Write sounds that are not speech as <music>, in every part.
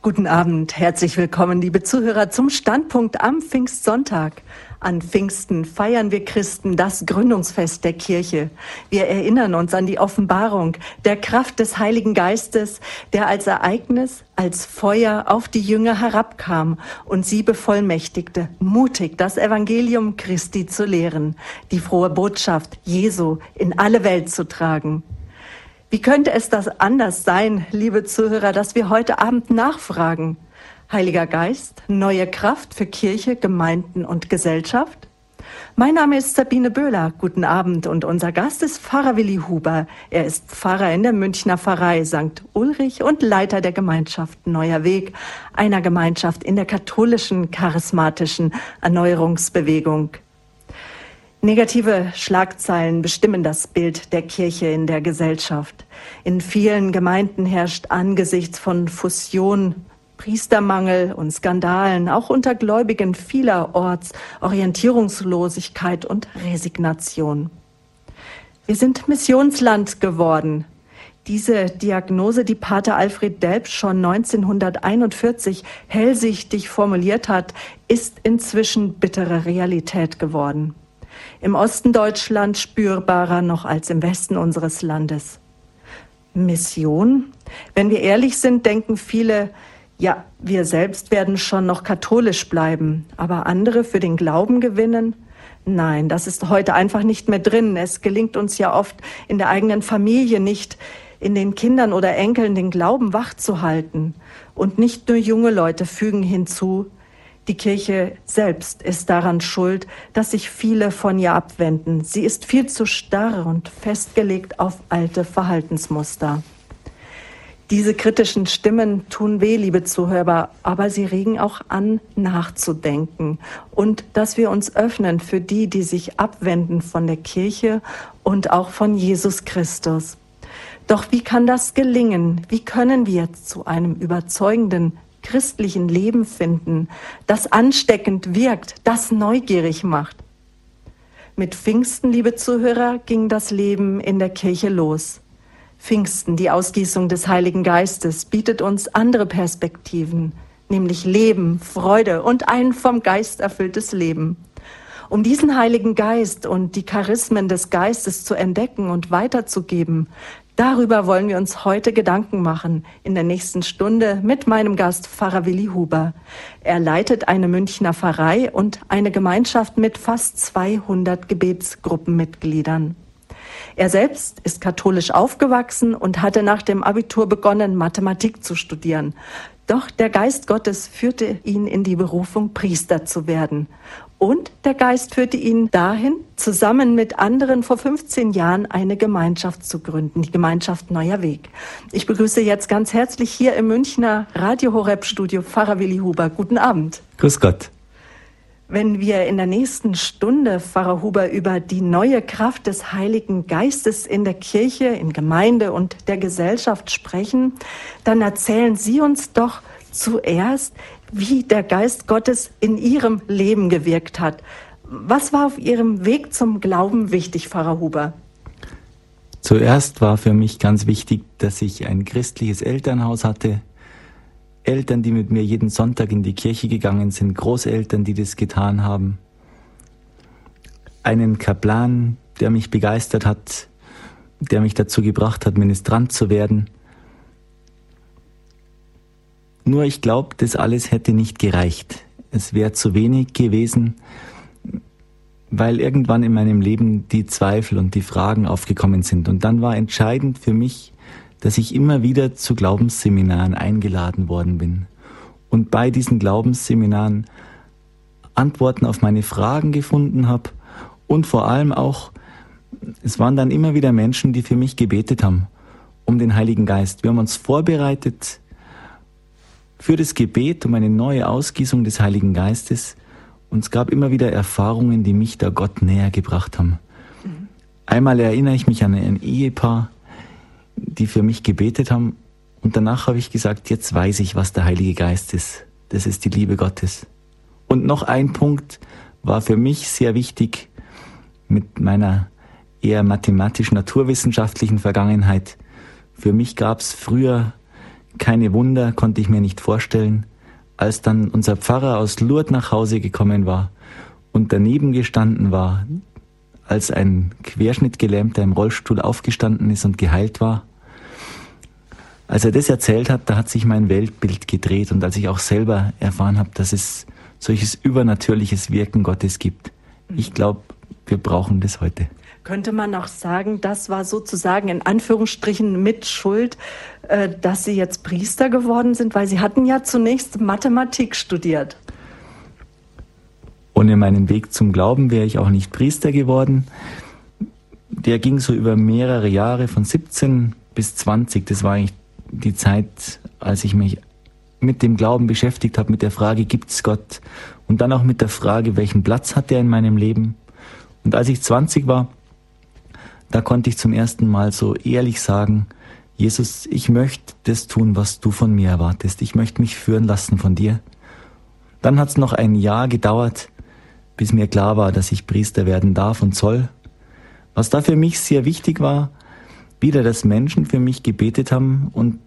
Guten Abend, herzlich willkommen, liebe Zuhörer, zum Standpunkt am Pfingstsonntag. An Pfingsten feiern wir Christen das Gründungsfest der Kirche. Wir erinnern uns an die Offenbarung der Kraft des Heiligen Geistes, der als Ereignis, als Feuer auf die Jünger herabkam und sie bevollmächtigte, mutig das Evangelium Christi zu lehren, die frohe Botschaft Jesu in alle Welt zu tragen. Wie könnte es das anders sein, liebe Zuhörer, dass wir heute Abend nachfragen? Heiliger Geist, neue Kraft für Kirche, Gemeinden und Gesellschaft? Mein Name ist Sabine Böhler. Guten Abend und unser Gast ist Pfarrer Willi Huber. Er ist Pfarrer in der Münchner Pfarrei St. Ulrich und Leiter der Gemeinschaft Neuer Weg, einer Gemeinschaft in der katholischen charismatischen Erneuerungsbewegung. Negative Schlagzeilen bestimmen das Bild der Kirche in der Gesellschaft. In vielen Gemeinden herrscht angesichts von Fusion Priestermangel und Skandalen, auch unter Gläubigen vielerorts Orientierungslosigkeit und Resignation. Wir sind Missionsland geworden. Diese Diagnose, die Pater Alfred Delp schon 1941 hellsichtig formuliert hat, ist inzwischen bittere Realität geworden. Im Osten Deutschland spürbarer noch als im Westen unseres Landes. Mission? Wenn wir ehrlich sind, denken viele, ja, wir selbst werden schon noch katholisch bleiben, aber andere für den Glauben gewinnen? Nein, das ist heute einfach nicht mehr drin. Es gelingt uns ja oft in der eigenen Familie nicht, in den Kindern oder Enkeln den Glauben wachzuhalten. Und nicht nur junge Leute fügen hinzu, die Kirche selbst ist daran schuld, dass sich viele von ihr abwenden. Sie ist viel zu starr und festgelegt auf alte Verhaltensmuster. Diese kritischen Stimmen tun weh, liebe Zuhörer, aber sie regen auch an, nachzudenken und dass wir uns öffnen für die, die sich abwenden von der Kirche und auch von Jesus Christus. Doch wie kann das gelingen? Wie können wir zu einem überzeugenden christlichen Leben finden, das ansteckend wirkt, das neugierig macht? Mit Pfingsten, liebe Zuhörer, ging das Leben in der Kirche los. Pfingsten, die Ausgießung des Heiligen Geistes, bietet uns andere Perspektiven, nämlich Leben, Freude und ein vom Geist erfülltes Leben. Um diesen Heiligen Geist und die Charismen des Geistes zu entdecken und weiterzugeben, darüber wollen wir uns heute Gedanken machen in der nächsten Stunde mit meinem Gast Pfarrer Willi Huber. Er leitet eine Münchner Pfarrei und eine Gemeinschaft mit fast 200 Gebetsgruppenmitgliedern. Er selbst ist katholisch aufgewachsen und hatte nach dem Abitur begonnen, Mathematik zu studieren. Doch der Geist Gottes führte ihn in die Berufung, Priester zu werden. Und der Geist führte ihn dahin, zusammen mit anderen vor 15 Jahren eine Gemeinschaft zu gründen, die Gemeinschaft Neuer Weg. Ich begrüße jetzt ganz herzlich hier im Münchner Radio Horeb Studio Pfarrer Willi Huber. Guten Abend. Grüß Gott. Wenn wir in der nächsten Stunde, Pfarrer Huber, über die neue Kraft des Heiligen Geistes in der Kirche, in Gemeinde und der Gesellschaft sprechen, dann erzählen Sie uns doch zuerst, wie der Geist Gottes in Ihrem Leben gewirkt hat. Was war auf Ihrem Weg zum Glauben wichtig, Pfarrer Huber? Zuerst war für mich ganz wichtig, dass ich ein christliches Elternhaus hatte, Eltern, die mit mir jeden Sonntag in die Kirche gegangen sind, Großeltern, die das getan haben, einen Kaplan, der mich begeistert hat, der mich dazu gebracht hat, Ministrant zu werden. Nur ich glaube, das alles hätte nicht gereicht. Es wäre zu wenig gewesen, weil irgendwann in meinem Leben die Zweifel und die Fragen aufgekommen sind. Und dann war entscheidend für mich, dass ich immer wieder zu Glaubensseminaren eingeladen worden bin und bei diesen Glaubensseminaren Antworten auf meine Fragen gefunden habe und vor allem auch, es waren dann immer wieder Menschen, die für mich gebetet haben um den Heiligen Geist. Wir haben uns vorbereitet für das Gebet um eine neue Ausgießung des Heiligen Geistes und es gab immer wieder Erfahrungen, die mich da Gott näher gebracht haben. Mhm. Einmal erinnere ich mich an ein Ehepaar, die für mich gebetet haben. Und danach habe ich gesagt, jetzt weiß ich, was der Heilige Geist ist. Das ist die Liebe Gottes. Und noch ein Punkt war für mich sehr wichtig mit meiner eher mathematisch-naturwissenschaftlichen Vergangenheit. Für mich gab es früher keine Wunder konnte ich mir nicht vorstellen, als dann unser Pfarrer aus Lourdes nach Hause gekommen war und daneben gestanden war, als ein Querschnittgelähmter im Rollstuhl aufgestanden ist und geheilt war. Als er das erzählt hat, da hat sich mein Weltbild gedreht und als ich auch selber erfahren habe, dass es solches übernatürliches Wirken Gottes gibt. Ich glaube, wir brauchen das heute. Könnte man auch sagen, das war sozusagen in Anführungsstrichen mit Schuld, äh, dass Sie jetzt Priester geworden sind, weil Sie hatten ja zunächst Mathematik studiert. Ohne meinen Weg zum Glauben wäre ich auch nicht Priester geworden. Der ging so über mehrere Jahre von 17 bis 20. Das war eigentlich die Zeit, als ich mich mit dem Glauben beschäftigt habe, mit der Frage, gibt es Gott? Und dann auch mit der Frage, welchen Platz hat er in meinem Leben? Und als ich 20 war, da konnte ich zum ersten Mal so ehrlich sagen, Jesus, ich möchte das tun, was du von mir erwartest. Ich möchte mich führen lassen von dir. Dann hat es noch ein Jahr gedauert, bis mir klar war, dass ich Priester werden darf und soll. Was da für mich sehr wichtig war, wieder, dass Menschen für mich gebetet haben und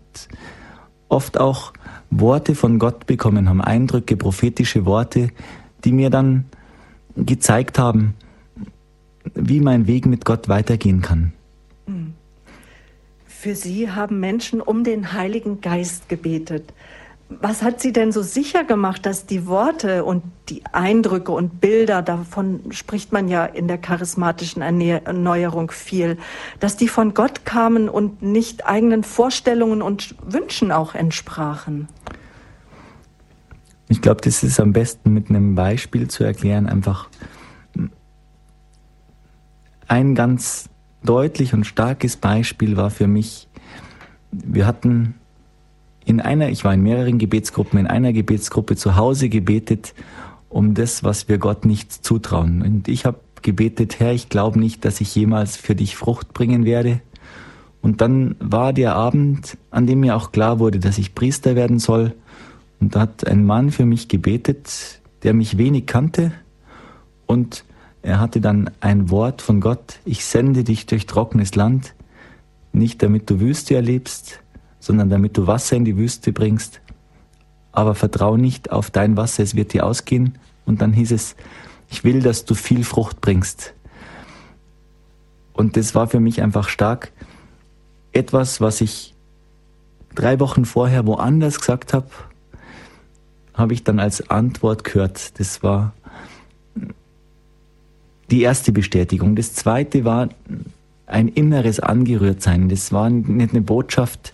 oft auch Worte von Gott bekommen haben, Eindrücke, prophetische Worte, die mir dann gezeigt haben, wie mein Weg mit Gott weitergehen kann. Für Sie haben Menschen um den Heiligen Geist gebetet. Was hat Sie denn so sicher gemacht, dass die Worte und die Eindrücke und Bilder, davon spricht man ja in der charismatischen Erneuerung viel, dass die von Gott kamen und nicht eigenen Vorstellungen und Wünschen auch entsprachen? Ich glaube, das ist am besten mit einem Beispiel zu erklären. Einfach ein ganz deutlich und starkes Beispiel war für mich, wir hatten in einer, ich war in mehreren Gebetsgruppen, in einer Gebetsgruppe zu Hause gebetet um das, was wir Gott nicht zutrauen. Und ich habe gebetet, Herr, ich glaube nicht, dass ich jemals für dich Frucht bringen werde. Und dann war der Abend, an dem mir auch klar wurde, dass ich Priester werden soll. Und da hat ein Mann für mich gebetet, der mich wenig kannte. Und er hatte dann ein Wort von Gott, ich sende dich durch trockenes Land, nicht damit du Wüste erlebst, sondern damit du Wasser in die Wüste bringst. Aber vertrau nicht auf dein Wasser, es wird dir ausgehen. Und dann hieß es, ich will, dass du viel Frucht bringst. Und das war für mich einfach stark. Etwas, was ich drei Wochen vorher woanders gesagt habe, habe ich dann als Antwort gehört. Das war die erste Bestätigung. Das zweite war ein inneres Angerührtsein. Das war nicht eine Botschaft,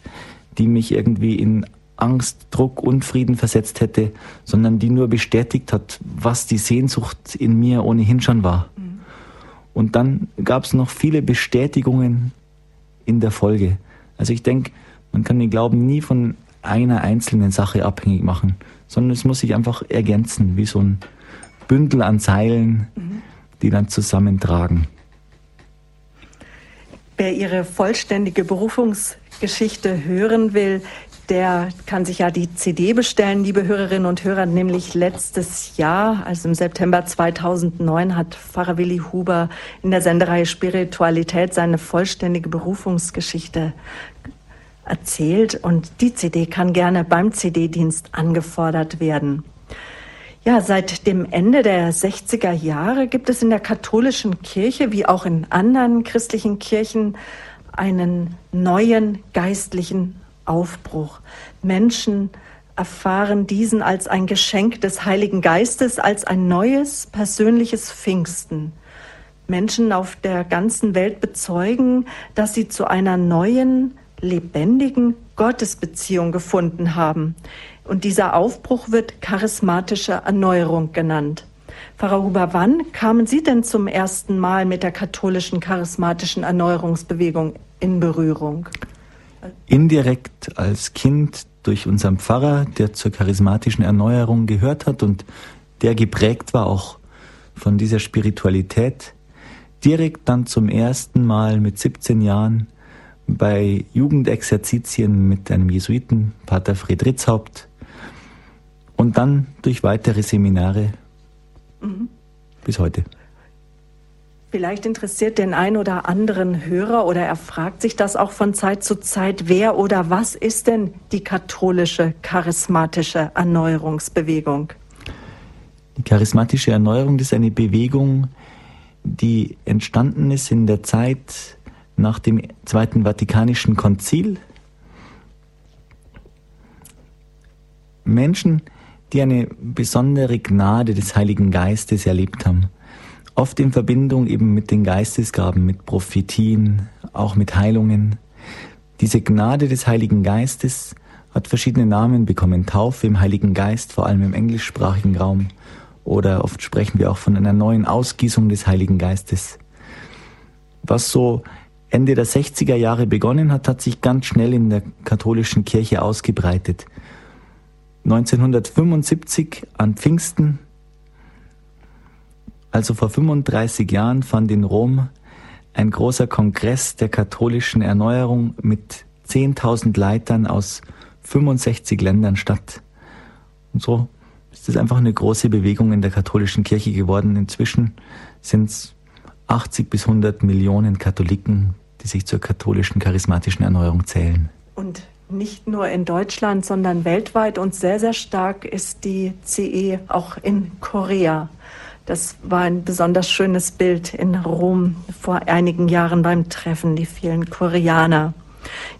die mich irgendwie in Angst, Druck, Unfrieden versetzt hätte, sondern die nur bestätigt hat, was die Sehnsucht in mir ohnehin schon war. Mhm. Und dann gab es noch viele Bestätigungen in der Folge. Also ich denke, man kann den Glauben nie von einer einzelnen Sache abhängig machen, sondern es muss sich einfach ergänzen, wie so ein Bündel an Seilen, mhm. Die dann zusammentragen. Wer Ihre vollständige Berufungsgeschichte hören will, der kann sich ja die CD bestellen, liebe Hörerinnen und Hörer. Nämlich letztes Jahr, also im September 2009, hat Pfarrer Willi Huber in der Sendereihe Spiritualität seine vollständige Berufungsgeschichte erzählt. Und die CD kann gerne beim CD-Dienst angefordert werden. Ja, seit dem Ende der 60er Jahre gibt es in der katholischen Kirche wie auch in anderen christlichen Kirchen einen neuen geistlichen Aufbruch. Menschen erfahren diesen als ein Geschenk des Heiligen Geistes, als ein neues persönliches Pfingsten. Menschen auf der ganzen Welt bezeugen, dass sie zu einer neuen, lebendigen Gottesbeziehung gefunden haben. Und dieser Aufbruch wird charismatische Erneuerung genannt. Pfarrer Huber, wann kamen Sie denn zum ersten Mal mit der katholischen charismatischen Erneuerungsbewegung in Berührung? Indirekt als Kind durch unseren Pfarrer, der zur charismatischen Erneuerung gehört hat und der geprägt war auch von dieser Spiritualität. Direkt dann zum ersten Mal mit 17 Jahren bei Jugendexerzitien mit einem Jesuiten, Pater Friedrichshaupt, und dann durch weitere Seminare mhm. bis heute. Vielleicht interessiert den ein oder anderen Hörer oder er fragt sich das auch von Zeit zu Zeit, wer oder was ist denn die katholische charismatische Erneuerungsbewegung? Die charismatische Erneuerung ist eine Bewegung, die entstanden ist in der Zeit nach dem Zweiten Vatikanischen Konzil. Menschen, die eine besondere Gnade des Heiligen Geistes erlebt haben oft in Verbindung eben mit den Geistesgaben, mit Prophetien, auch mit Heilungen. Diese Gnade des Heiligen Geistes hat verschiedene Namen bekommen. Taufe im Heiligen Geist, vor allem im englischsprachigen Raum. Oder oft sprechen wir auch von einer neuen Ausgießung des Heiligen Geistes. Was so Ende der 60er Jahre begonnen hat, hat sich ganz schnell in der katholischen Kirche ausgebreitet. 1975 an Pfingsten also vor 35 Jahren fand in Rom ein großer Kongress der katholischen Erneuerung mit 10.000 Leitern aus 65 Ländern statt. Und so ist es einfach eine große Bewegung in der katholischen Kirche geworden. Inzwischen sind es 80 bis 100 Millionen Katholiken, die sich zur katholischen charismatischen Erneuerung zählen. Und nicht nur in Deutschland, sondern weltweit und sehr, sehr stark ist die CE auch in Korea. Das war ein besonders schönes Bild in Rom vor einigen Jahren beim Treffen, die vielen Koreaner,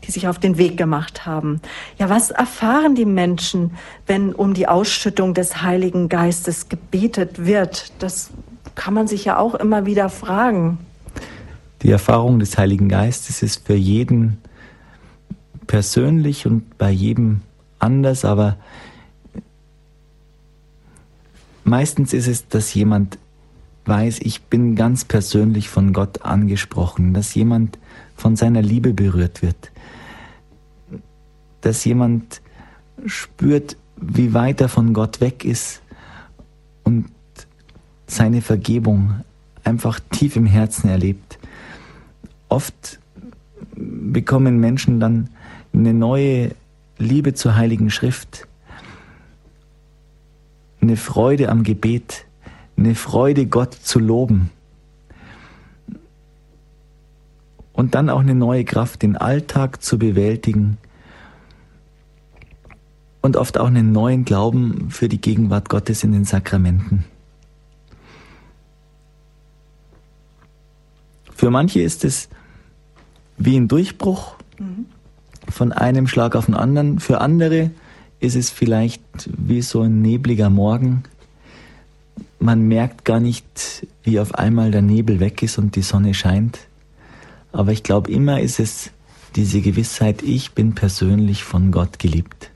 die sich auf den Weg gemacht haben. Ja, was erfahren die Menschen, wenn um die Ausschüttung des Heiligen Geistes gebetet wird? Das kann man sich ja auch immer wieder fragen. Die Erfahrung des Heiligen Geistes ist für jeden persönlich und bei jedem anders, aber Meistens ist es, dass jemand weiß, ich bin ganz persönlich von Gott angesprochen, dass jemand von seiner Liebe berührt wird, dass jemand spürt, wie weit er von Gott weg ist und seine Vergebung einfach tief im Herzen erlebt. Oft bekommen Menschen dann eine neue Liebe zur Heiligen Schrift, eine Freude am Gebet, eine Freude, Gott zu loben. Und dann auch eine neue Kraft, den Alltag zu bewältigen und oft auch einen neuen Glauben für die Gegenwart Gottes in den Sakramenten. Für manche ist es wie ein Durchbruch mhm. Von einem Schlag auf den anderen. Für andere ist es vielleicht wie so ein nebliger Morgen. Man merkt gar nicht, wie auf einmal der Nebel weg ist und die Sonne scheint. Aber ich glaube, immer ist es diese Gewissheit, ich bin persönlich von Gott geliebt.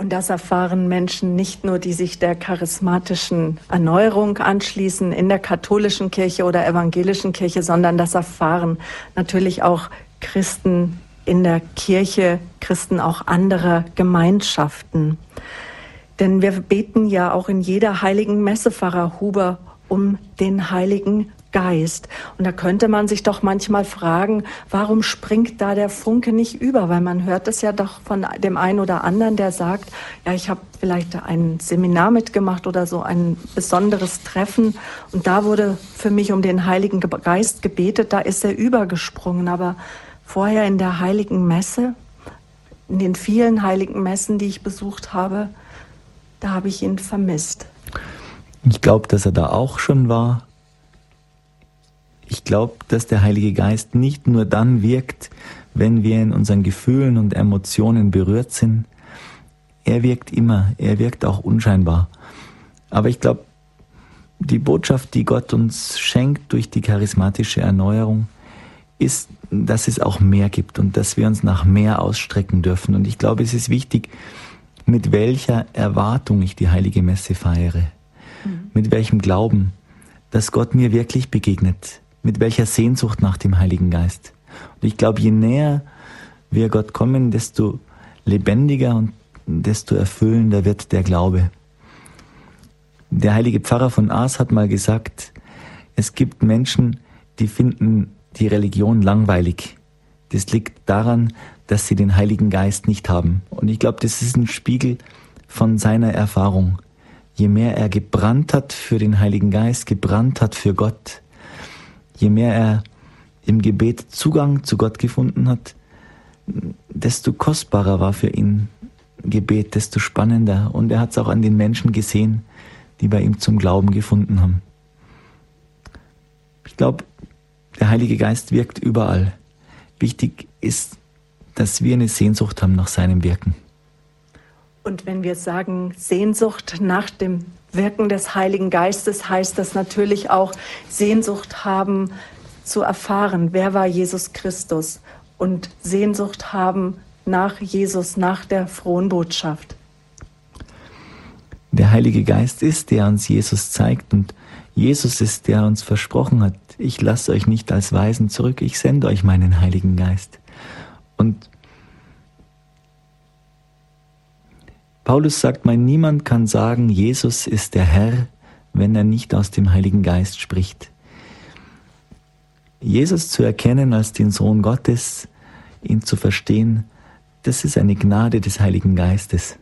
Und das erfahren Menschen nicht nur, die sich der charismatischen Erneuerung anschließen in der katholischen Kirche oder evangelischen Kirche, sondern das erfahren natürlich auch Christen in der Kirche Christen auch anderer Gemeinschaften. Denn wir beten ja auch in jeder heiligen Messe, Pfarrer Huber, um den Heiligen Geist. Und da könnte man sich doch manchmal fragen, warum springt da der Funke nicht über? Weil man hört es ja doch von dem einen oder anderen, der sagt, ja, ich habe vielleicht ein Seminar mitgemacht oder so ein besonderes Treffen und da wurde für mich um den Heiligen Geist gebetet, da ist er übergesprungen. Aber vorher in der heiligen Messe, in den vielen heiligen Messen, die ich besucht habe, da habe ich ihn vermisst. Ich glaube, dass er da auch schon war. Ich glaube, dass der Heilige Geist nicht nur dann wirkt, wenn wir in unseren Gefühlen und Emotionen berührt sind. Er wirkt immer, er wirkt auch unscheinbar. Aber ich glaube, die Botschaft, die Gott uns schenkt durch die charismatische Erneuerung, ist, dass es auch mehr gibt und dass wir uns nach mehr ausstrecken dürfen. Und ich glaube, es ist wichtig, mit welcher Erwartung ich die heilige Messe feiere, mhm. mit welchem Glauben, dass Gott mir wirklich begegnet, mit welcher Sehnsucht nach dem Heiligen Geist. Und ich glaube, je näher wir Gott kommen, desto lebendiger und desto erfüllender wird der Glaube. Der heilige Pfarrer von Aas hat mal gesagt, es gibt Menschen, die finden die Religion langweilig. Das liegt daran, dass sie den Heiligen Geist nicht haben. Und ich glaube, das ist ein Spiegel von seiner Erfahrung. je mehr er gebrannt hat für den Heiligen Geist, gebrannt hat für Gott, je mehr er im Gebet Zugang zu Gott gefunden hat, desto kostbarer war für ihn Gebet, desto spannender. Und er hat es auch an den Menschen gesehen, die bei ihm zum Glauben gefunden haben. Ich glaube, der Heilige Geist wirkt überall. Wichtig ist, dass wir eine Sehnsucht haben nach seinem Wirken. Und wenn wir sagen Sehnsucht nach dem Wirken des Heiligen Geistes, heißt das natürlich auch Sehnsucht haben zu erfahren, wer war Jesus Christus und Sehnsucht haben nach Jesus, nach der frohen Botschaft. Der Heilige Geist ist, der uns Jesus zeigt und Jesus ist, der uns versprochen hat, ich lasse euch nicht als Weisen zurück, ich sende euch meinen Heiligen Geist. Und Paulus sagt mal, niemand kann sagen, Jesus ist der Herr, wenn er nicht aus dem Heiligen Geist spricht. Jesus zu erkennen als den Sohn Gottes, ihn zu verstehen, das ist eine Gnade des Heiligen Geistes.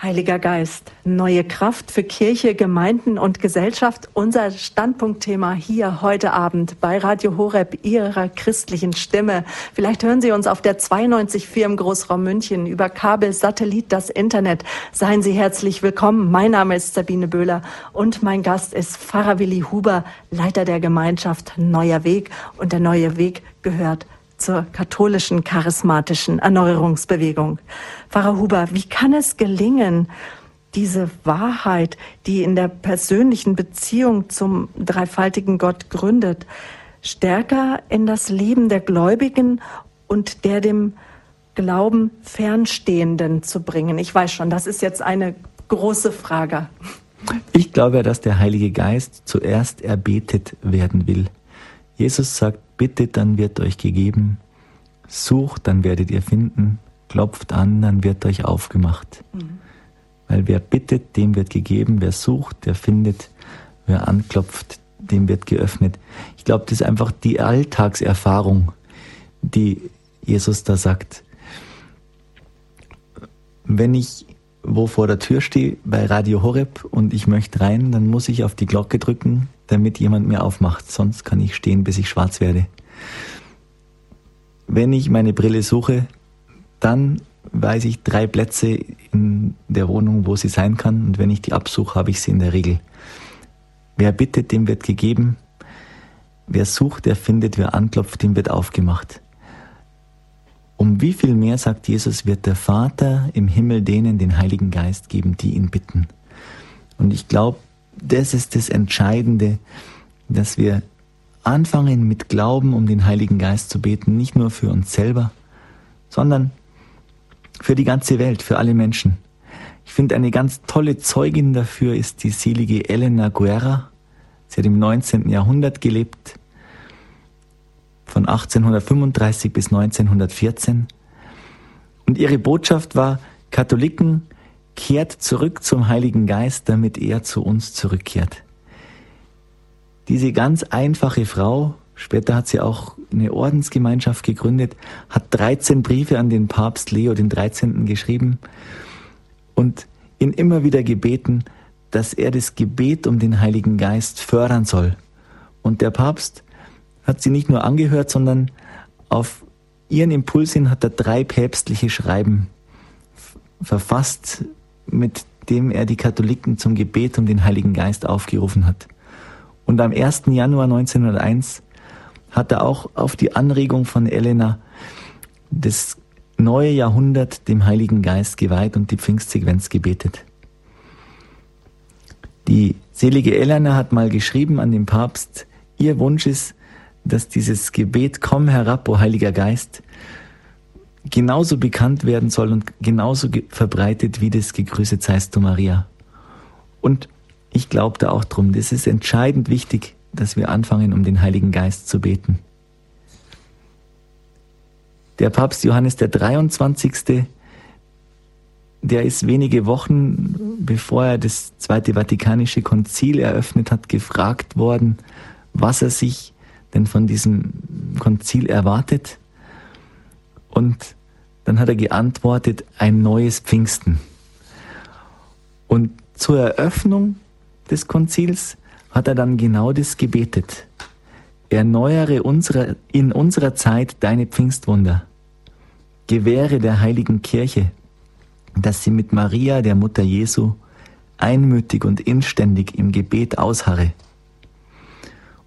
Heiliger Geist, neue Kraft für Kirche, Gemeinden und Gesellschaft. Unser Standpunktthema hier heute Abend bei Radio Horeb, Ihrer christlichen Stimme. Vielleicht hören Sie uns auf der 92.4 im Großraum München über Kabel, Satellit, das Internet. Seien Sie herzlich willkommen. Mein Name ist Sabine Böhler und mein Gast ist Pfarrer Willi Huber, Leiter der Gemeinschaft Neuer Weg. Und der Neue Weg gehört zur katholischen charismatischen Erneuerungsbewegung. Pfarrer Huber, wie kann es gelingen, diese Wahrheit, die in der persönlichen Beziehung zum dreifaltigen Gott gründet, stärker in das Leben der Gläubigen und der dem Glauben Fernstehenden zu bringen? Ich weiß schon, das ist jetzt eine große Frage. Ich glaube, dass der Heilige Geist zuerst erbetet werden will. Jesus sagt, bittet, dann wird euch gegeben, sucht, dann werdet ihr finden, klopft an, dann wird euch aufgemacht. Mhm. Weil wer bittet, dem wird gegeben, wer sucht, der findet, wer anklopft, dem wird geöffnet. Ich glaube, das ist einfach die Alltagserfahrung, die Jesus da sagt. Wenn ich wo vor der Tür stehe bei Radio Horeb und ich möchte rein, dann muss ich auf die Glocke drücken, damit jemand mir aufmacht. Sonst kann ich stehen, bis ich schwarz werde. Wenn ich meine Brille suche, dann weiß ich drei Plätze in der Wohnung, wo sie sein kann. Und wenn ich die absuche, habe ich sie in der Regel. Wer bittet, dem wird gegeben. Wer sucht, der findet. Wer anklopft, dem wird aufgemacht. Um wie viel mehr, sagt Jesus, wird der Vater im Himmel denen den Heiligen Geist geben, die ihn bitten. Und ich glaube, das ist das Entscheidende, dass wir anfangen mit Glauben um den Heiligen Geist zu beten, nicht nur für uns selber, sondern für die ganze Welt, für alle Menschen. Ich finde, eine ganz tolle Zeugin dafür ist die selige Elena Guerra. Sie hat im 19. Jahrhundert gelebt, von 1835 bis 1914. Und ihre Botschaft war, Katholiken kehrt zurück zum Heiligen Geist, damit er zu uns zurückkehrt. Diese ganz einfache Frau, später hat sie auch eine Ordensgemeinschaft gegründet, hat 13 Briefe an den Papst Leo den 13. geschrieben und ihn immer wieder gebeten, dass er das Gebet um den Heiligen Geist fördern soll. Und der Papst hat sie nicht nur angehört, sondern auf ihren Impuls hin hat er drei päpstliche Schreiben verfasst, mit dem er die Katholiken zum Gebet um den Heiligen Geist aufgerufen hat. Und am 1. Januar 1901 hat er auch auf die Anregung von Elena das neue Jahrhundert dem Heiligen Geist geweiht und die Pfingstsequenz gebetet. Die selige Elena hat mal geschrieben an den Papst, ihr Wunsch ist, dass dieses Gebet Komm herab, o Heiliger Geist, genauso bekannt werden soll und genauso verbreitet wie das Gegrüßet seist du Maria. Und ich glaube da auch drum, das ist entscheidend wichtig, dass wir anfangen, um den Heiligen Geist zu beten. Der Papst Johannes der 23., der ist wenige Wochen bevor er das Zweite Vatikanische Konzil eröffnet hat, gefragt worden, was er sich denn von diesem Konzil erwartet. Und dann hat er geantwortet, ein neues Pfingsten. Und zur Eröffnung des Konzils hat er dann genau das gebetet. Erneuere unsere, in unserer Zeit deine Pfingstwunder. Gewähre der heiligen Kirche, dass sie mit Maria, der Mutter Jesu, einmütig und inständig im Gebet ausharre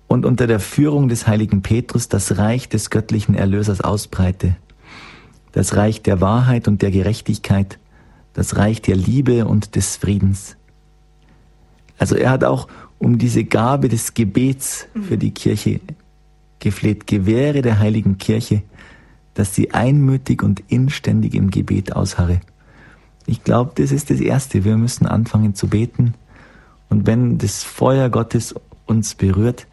und unter der Führung des heiligen Petrus das Reich des göttlichen Erlösers ausbreite, das Reich der Wahrheit und der Gerechtigkeit, das Reich der Liebe und des Friedens. Also er hat auch um diese Gabe des Gebets für die Kirche gefleht, gewähre der heiligen Kirche, dass sie einmütig und inständig im Gebet ausharre. Ich glaube, das ist das Erste. Wir müssen anfangen zu beten. Und wenn das Feuer Gottes uns berührt,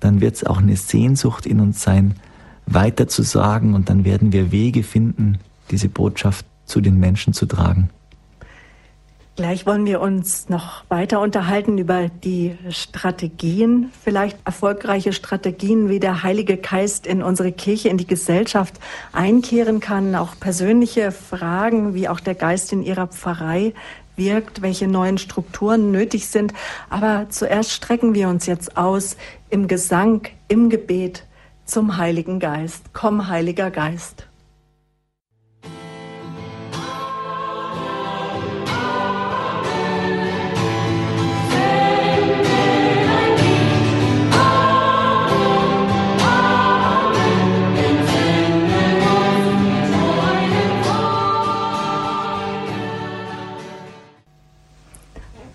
dann wird es auch eine Sehnsucht in uns sein, weiter zu sagen und dann werden wir Wege finden, diese Botschaft zu den Menschen zu tragen. Gleich wollen wir uns noch weiter unterhalten über die Strategien, vielleicht erfolgreiche Strategien, wie der Heilige Geist in unsere Kirche, in die Gesellschaft einkehren kann, auch persönliche Fragen, wie auch der Geist in ihrer Pfarrei wirkt, welche neuen Strukturen nötig sind. Aber zuerst strecken wir uns jetzt aus im Gesang, im Gebet zum Heiligen Geist. Komm, Heiliger Geist.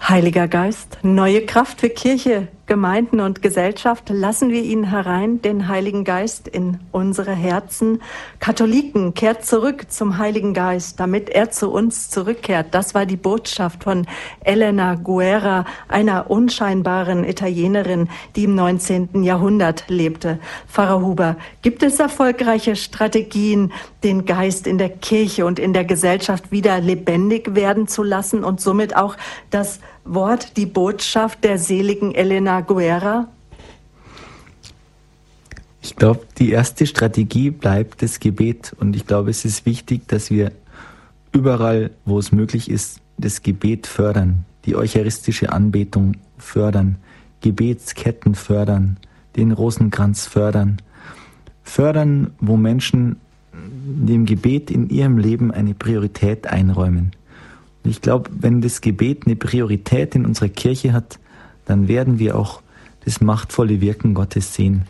Heiliger Geist, neue Kraft für Kirche, Gemeinden und Gesellschaft, lassen wir ihn herein, den Heiligen Geist, in unsere Herzen. Katholiken, kehrt zurück zum Heiligen Geist, damit er zu uns zurückkehrt. Das war die Botschaft von Elena Guerra, einer unscheinbaren Italienerin, die im 19. Jahrhundert lebte. Pfarrer Huber, gibt es erfolgreiche Strategien, den Geist in der Kirche und in der Gesellschaft wieder lebendig werden zu lassen und somit auch das Wort, die Botschaft der seligen Elena Guerra? Ich glaube, die erste Strategie bleibt das Gebet. Und ich glaube, es ist wichtig, dass wir überall, wo es möglich ist, das Gebet fördern, die eucharistische Anbetung fördern, Gebetsketten fördern, den Rosenkranz fördern. Fördern, wo Menschen dem Gebet in ihrem Leben eine Priorität einräumen. Ich glaube, wenn das Gebet eine Priorität in unserer Kirche hat, dann werden wir auch das machtvolle Wirken Gottes sehen.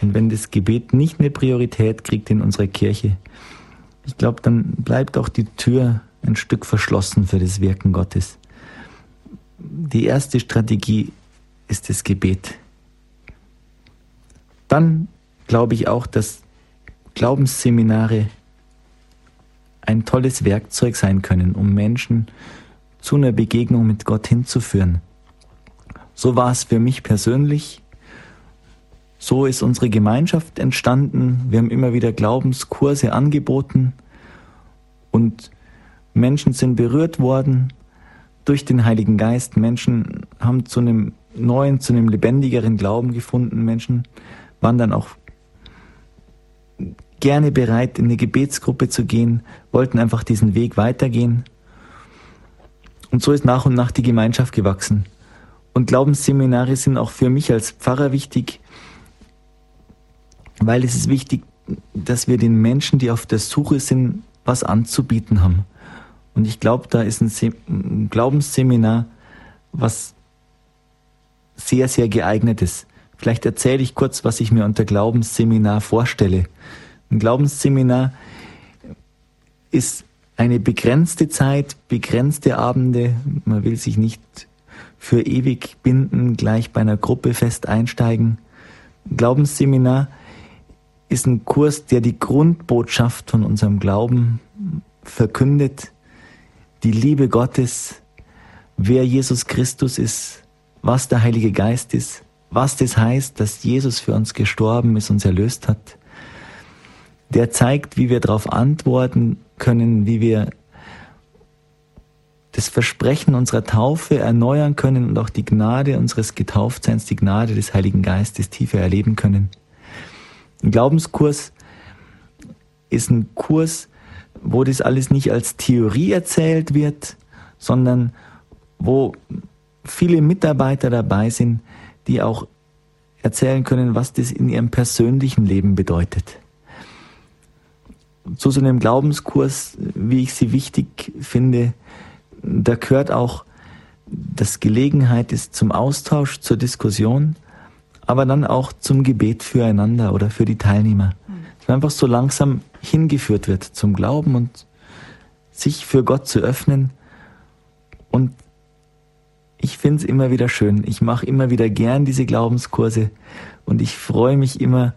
Und wenn das Gebet nicht eine Priorität kriegt in unserer Kirche, ich glaube, dann bleibt auch die Tür ein Stück verschlossen für das Wirken Gottes. Die erste Strategie ist das Gebet. Dann glaube ich auch, dass Glaubensseminare ein tolles Werkzeug sein können, um Menschen zu einer Begegnung mit Gott hinzuführen. So war es für mich persönlich. So ist unsere Gemeinschaft entstanden. Wir haben immer wieder Glaubenskurse angeboten und Menschen sind berührt worden durch den Heiligen Geist. Menschen haben zu einem neuen, zu einem lebendigeren Glauben gefunden. Menschen waren dann auch gerne bereit, in eine Gebetsgruppe zu gehen, wollten einfach diesen Weg weitergehen. Und so ist nach und nach die Gemeinschaft gewachsen. Und Glaubensseminare sind auch für mich als Pfarrer wichtig, weil es ist wichtig, dass wir den Menschen, die auf der Suche sind, was anzubieten haben. Und ich glaube, da ist ein, ein Glaubensseminar, was sehr, sehr geeignet ist. Vielleicht erzähle ich kurz, was ich mir unter Glaubensseminar vorstelle. Ein Glaubensseminar ist eine begrenzte Zeit, begrenzte Abende. Man will sich nicht für ewig binden, gleich bei einer Gruppe fest einsteigen. Ein Glaubensseminar ist ein Kurs, der die Grundbotschaft von unserem Glauben verkündet, die Liebe Gottes, wer Jesus Christus ist, was der Heilige Geist ist, was das heißt, dass Jesus für uns gestorben ist, uns erlöst hat, der zeigt, wie wir darauf antworten können, wie wir das Versprechen unserer Taufe erneuern können und auch die Gnade unseres Getauftseins, die Gnade des Heiligen Geistes tiefer erleben können. Ein Glaubenskurs ist ein Kurs, wo das alles nicht als Theorie erzählt wird, sondern wo viele Mitarbeiter dabei sind, die auch erzählen können, was das in ihrem persönlichen Leben bedeutet. Zu so einem Glaubenskurs, wie ich sie wichtig finde, da gehört auch, dass Gelegenheit ist zum Austausch, zur Diskussion, aber dann auch zum Gebet füreinander oder für die Teilnehmer. Mhm. Dass man einfach so langsam hingeführt wird zum Glauben und sich für Gott zu öffnen und ich finde es immer wieder schön. Ich mache immer wieder gern diese Glaubenskurse und ich freue mich immer,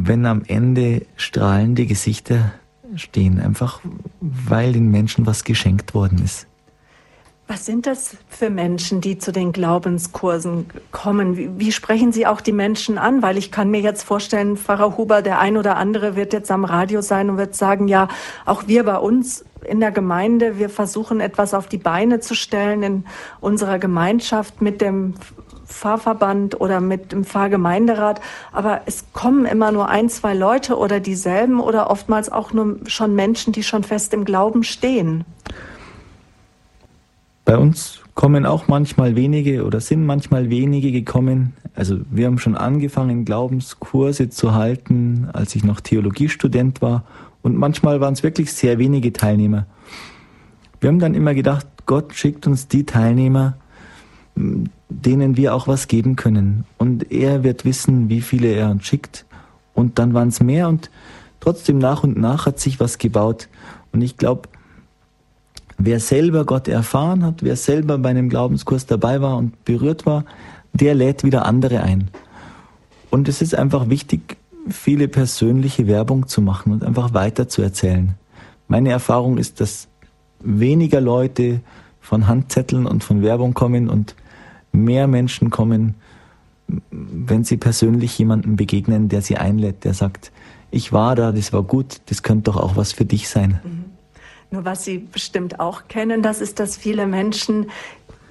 wenn am Ende strahlende Gesichter stehen, einfach weil den Menschen was geschenkt worden ist. Was sind das für Menschen, die zu den Glaubenskursen kommen? Wie, wie, sprechen Sie auch die Menschen an? Weil ich kann mir jetzt vorstellen, Pfarrer Huber, der ein oder andere wird jetzt am Radio sein und wird sagen, ja, auch wir bei uns in der Gemeinde, wir versuchen etwas auf die Beine zu stellen in unserer Gemeinschaft mit dem Pfarrverband oder mit dem Pfarrgemeinderat, aber es kommen immer nur ein, zwei Leute oder dieselben oder oftmals auch nur schon Menschen, die schon fest im Glauben stehen. Bei uns kommen auch manchmal wenige oder sind manchmal wenige gekommen. Also wir haben schon angefangen, Glaubenskurse zu halten, als ich noch Theologiestudent war. Und manchmal waren es wirklich sehr wenige Teilnehmer. Wir haben dann immer gedacht, Gott schickt uns die Teilnehmer, denen wir auch was geben können. Und er wird wissen, wie viele er uns schickt. Und dann waren es mehr und trotzdem nach und nach hat sich was gebaut. Und ich glaube, Wer selber Gott erfahren hat, wer selber bei einem Glaubenskurs dabei war und berührt war, der lädt wieder andere ein. Und es ist einfach wichtig, viele persönliche Werbung zu machen und einfach weiter zu erzählen. Meine Erfahrung ist, dass weniger Leute von Handzetteln und von Werbung kommen und mehr Menschen kommen, wenn sie persönlich jemandem begegnen, der sie einlädt, der sagt, ich war da, das war gut, das könnte doch auch was für dich sein. Mhm. Nur was Sie bestimmt auch kennen, das ist, dass viele Menschen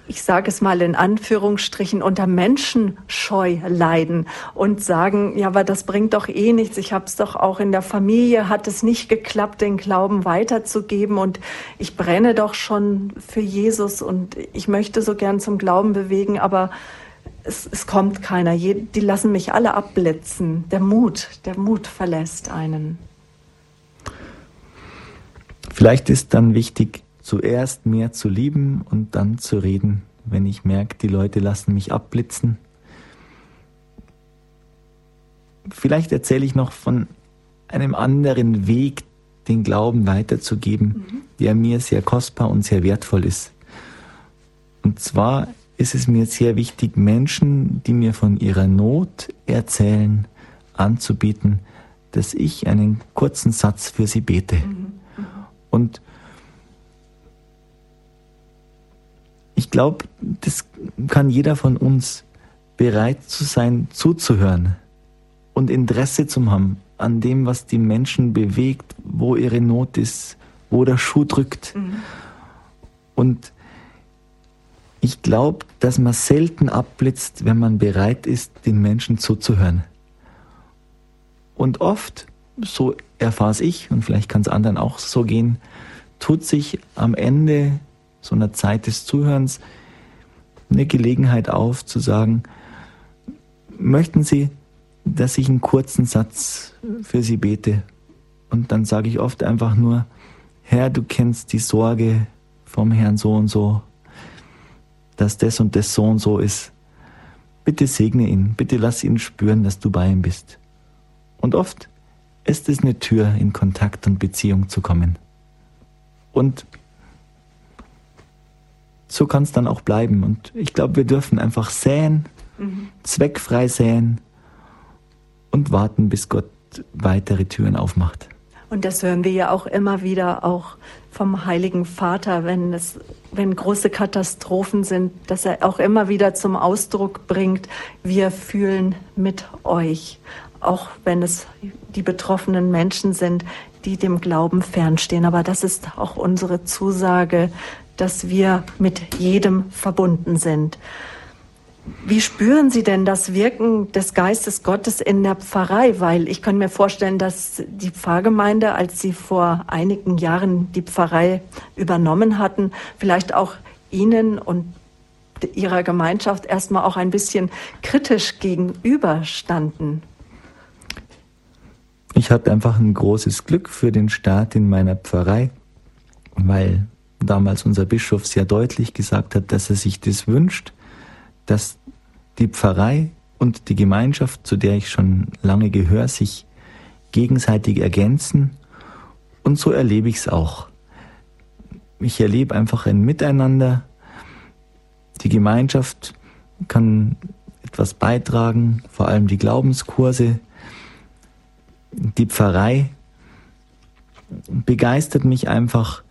ich sage es mal in Anführungsstrichen, unter Menschenscheu leiden und sagen, ja, aber das bringt doch eh nichts. Ich habe es doch auch in der Familie, hat es nicht geklappt, den Glauben weiterzugeben und ich brenne doch schon für Jesus und ich möchte so gern zum Glauben bewegen, aber es, es kommt keiner. Die lassen mich alle abblitzen. Der Mut, der Mut verlässt einen. Vielleicht ist dann wichtig, zuerst mehr zu lieben und dann zu reden, wenn ich merke, die Leute lassen mich abblitzen. Vielleicht erzähle ich noch von einem anderen Weg, den Glauben weiterzugeben, mhm. der mir sehr kostbar und sehr wertvoll ist. Und zwar ist es mir sehr wichtig, Menschen, die mir von ihrer Not erzählen, anzubieten, dass ich einen kurzen Satz für sie bete. Mhm. Und ich glaube, das kann jeder von uns bereit zu sein, zuzuhören und Interesse zu haben an dem, was die Menschen bewegt, wo ihre Not ist, wo der Schuh drückt. Mhm. Und ich glaube, dass man selten abblitzt, wenn man bereit ist, den Menschen zuzuhören. Und oft so erfahre ich, und vielleicht kann es anderen auch so gehen, tut sich am Ende so einer Zeit des Zuhörens eine Gelegenheit auf zu sagen, möchten Sie, dass ich einen kurzen Satz für Sie bete? Und dann sage ich oft einfach nur, Herr, du kennst die Sorge vom Herrn so und so, dass das und das so und so ist. Bitte segne ihn, bitte lass ihn spüren, dass du bei ihm bist. Und oft ist es eine Tür, in Kontakt und Beziehung zu kommen. Und so kann es dann auch bleiben. Und ich glaube, wir dürfen einfach säen, mhm. zweckfrei säen und warten, bis Gott weitere Türen aufmacht. Und das hören wir ja auch immer wieder auch vom Heiligen Vater, wenn es, wenn große Katastrophen sind, dass er auch immer wieder zum Ausdruck bringt, wir fühlen mit euch auch wenn es die betroffenen Menschen sind, die dem Glauben fernstehen. Aber das ist auch unsere Zusage, dass wir mit jedem verbunden sind. Wie spüren Sie denn das Wirken des Geistes Gottes in der Pfarrei? Weil ich kann mir vorstellen, dass die Pfarrgemeinde, als sie vor einigen Jahren die Pfarrei übernommen hatten, vielleicht auch Ihnen und Ihrer Gemeinschaft erstmal auch ein bisschen kritisch gegenüberstanden? Ich hatte einfach ein großes Glück für den Staat in meiner Pfarrei, weil damals unser Bischof sehr deutlich gesagt hat, dass er sich das wünscht, dass die Pfarrei und die Gemeinschaft, zu der ich schon lange gehöre, sich gegenseitig ergänzen. Und so erlebe ich es auch. Ich erlebe einfach ein Miteinander. Die Gemeinschaft kann etwas beitragen, vor allem die Glaubenskurse. Die Pfarrei begeistert mich einfach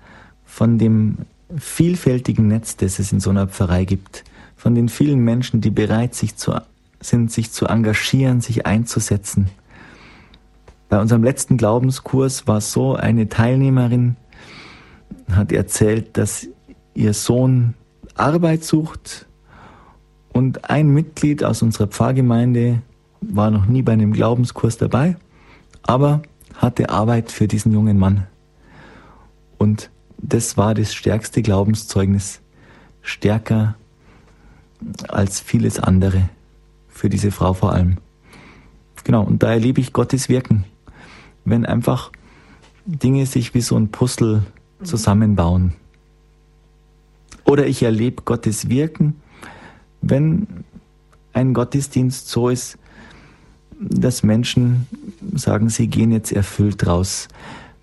von dem vielfältigen Netz, das es in so einer Pfarrei gibt, von den vielen Menschen, die bereit sich zu, sind, sich zu engagieren, sich einzusetzen. Bei unserem letzten Glaubenskurs war so eine Teilnehmerin, hat erzählt, dass ihr Sohn Arbeit sucht und ein Mitglied aus unserer Pfarrgemeinde war noch nie bei einem Glaubenskurs dabei, aber hatte Arbeit für diesen jungen Mann. Und das war das stärkste Glaubenszeugnis, stärker als vieles andere, für diese Frau vor allem. Genau, und da erlebe ich Gottes Wirken, wenn einfach Dinge sich wie so ein Puzzle zusammenbauen. Oder ich erlebe Gottes Wirken, wenn ein Gottesdienst so ist, dass Menschen sagen, sie gehen jetzt erfüllt raus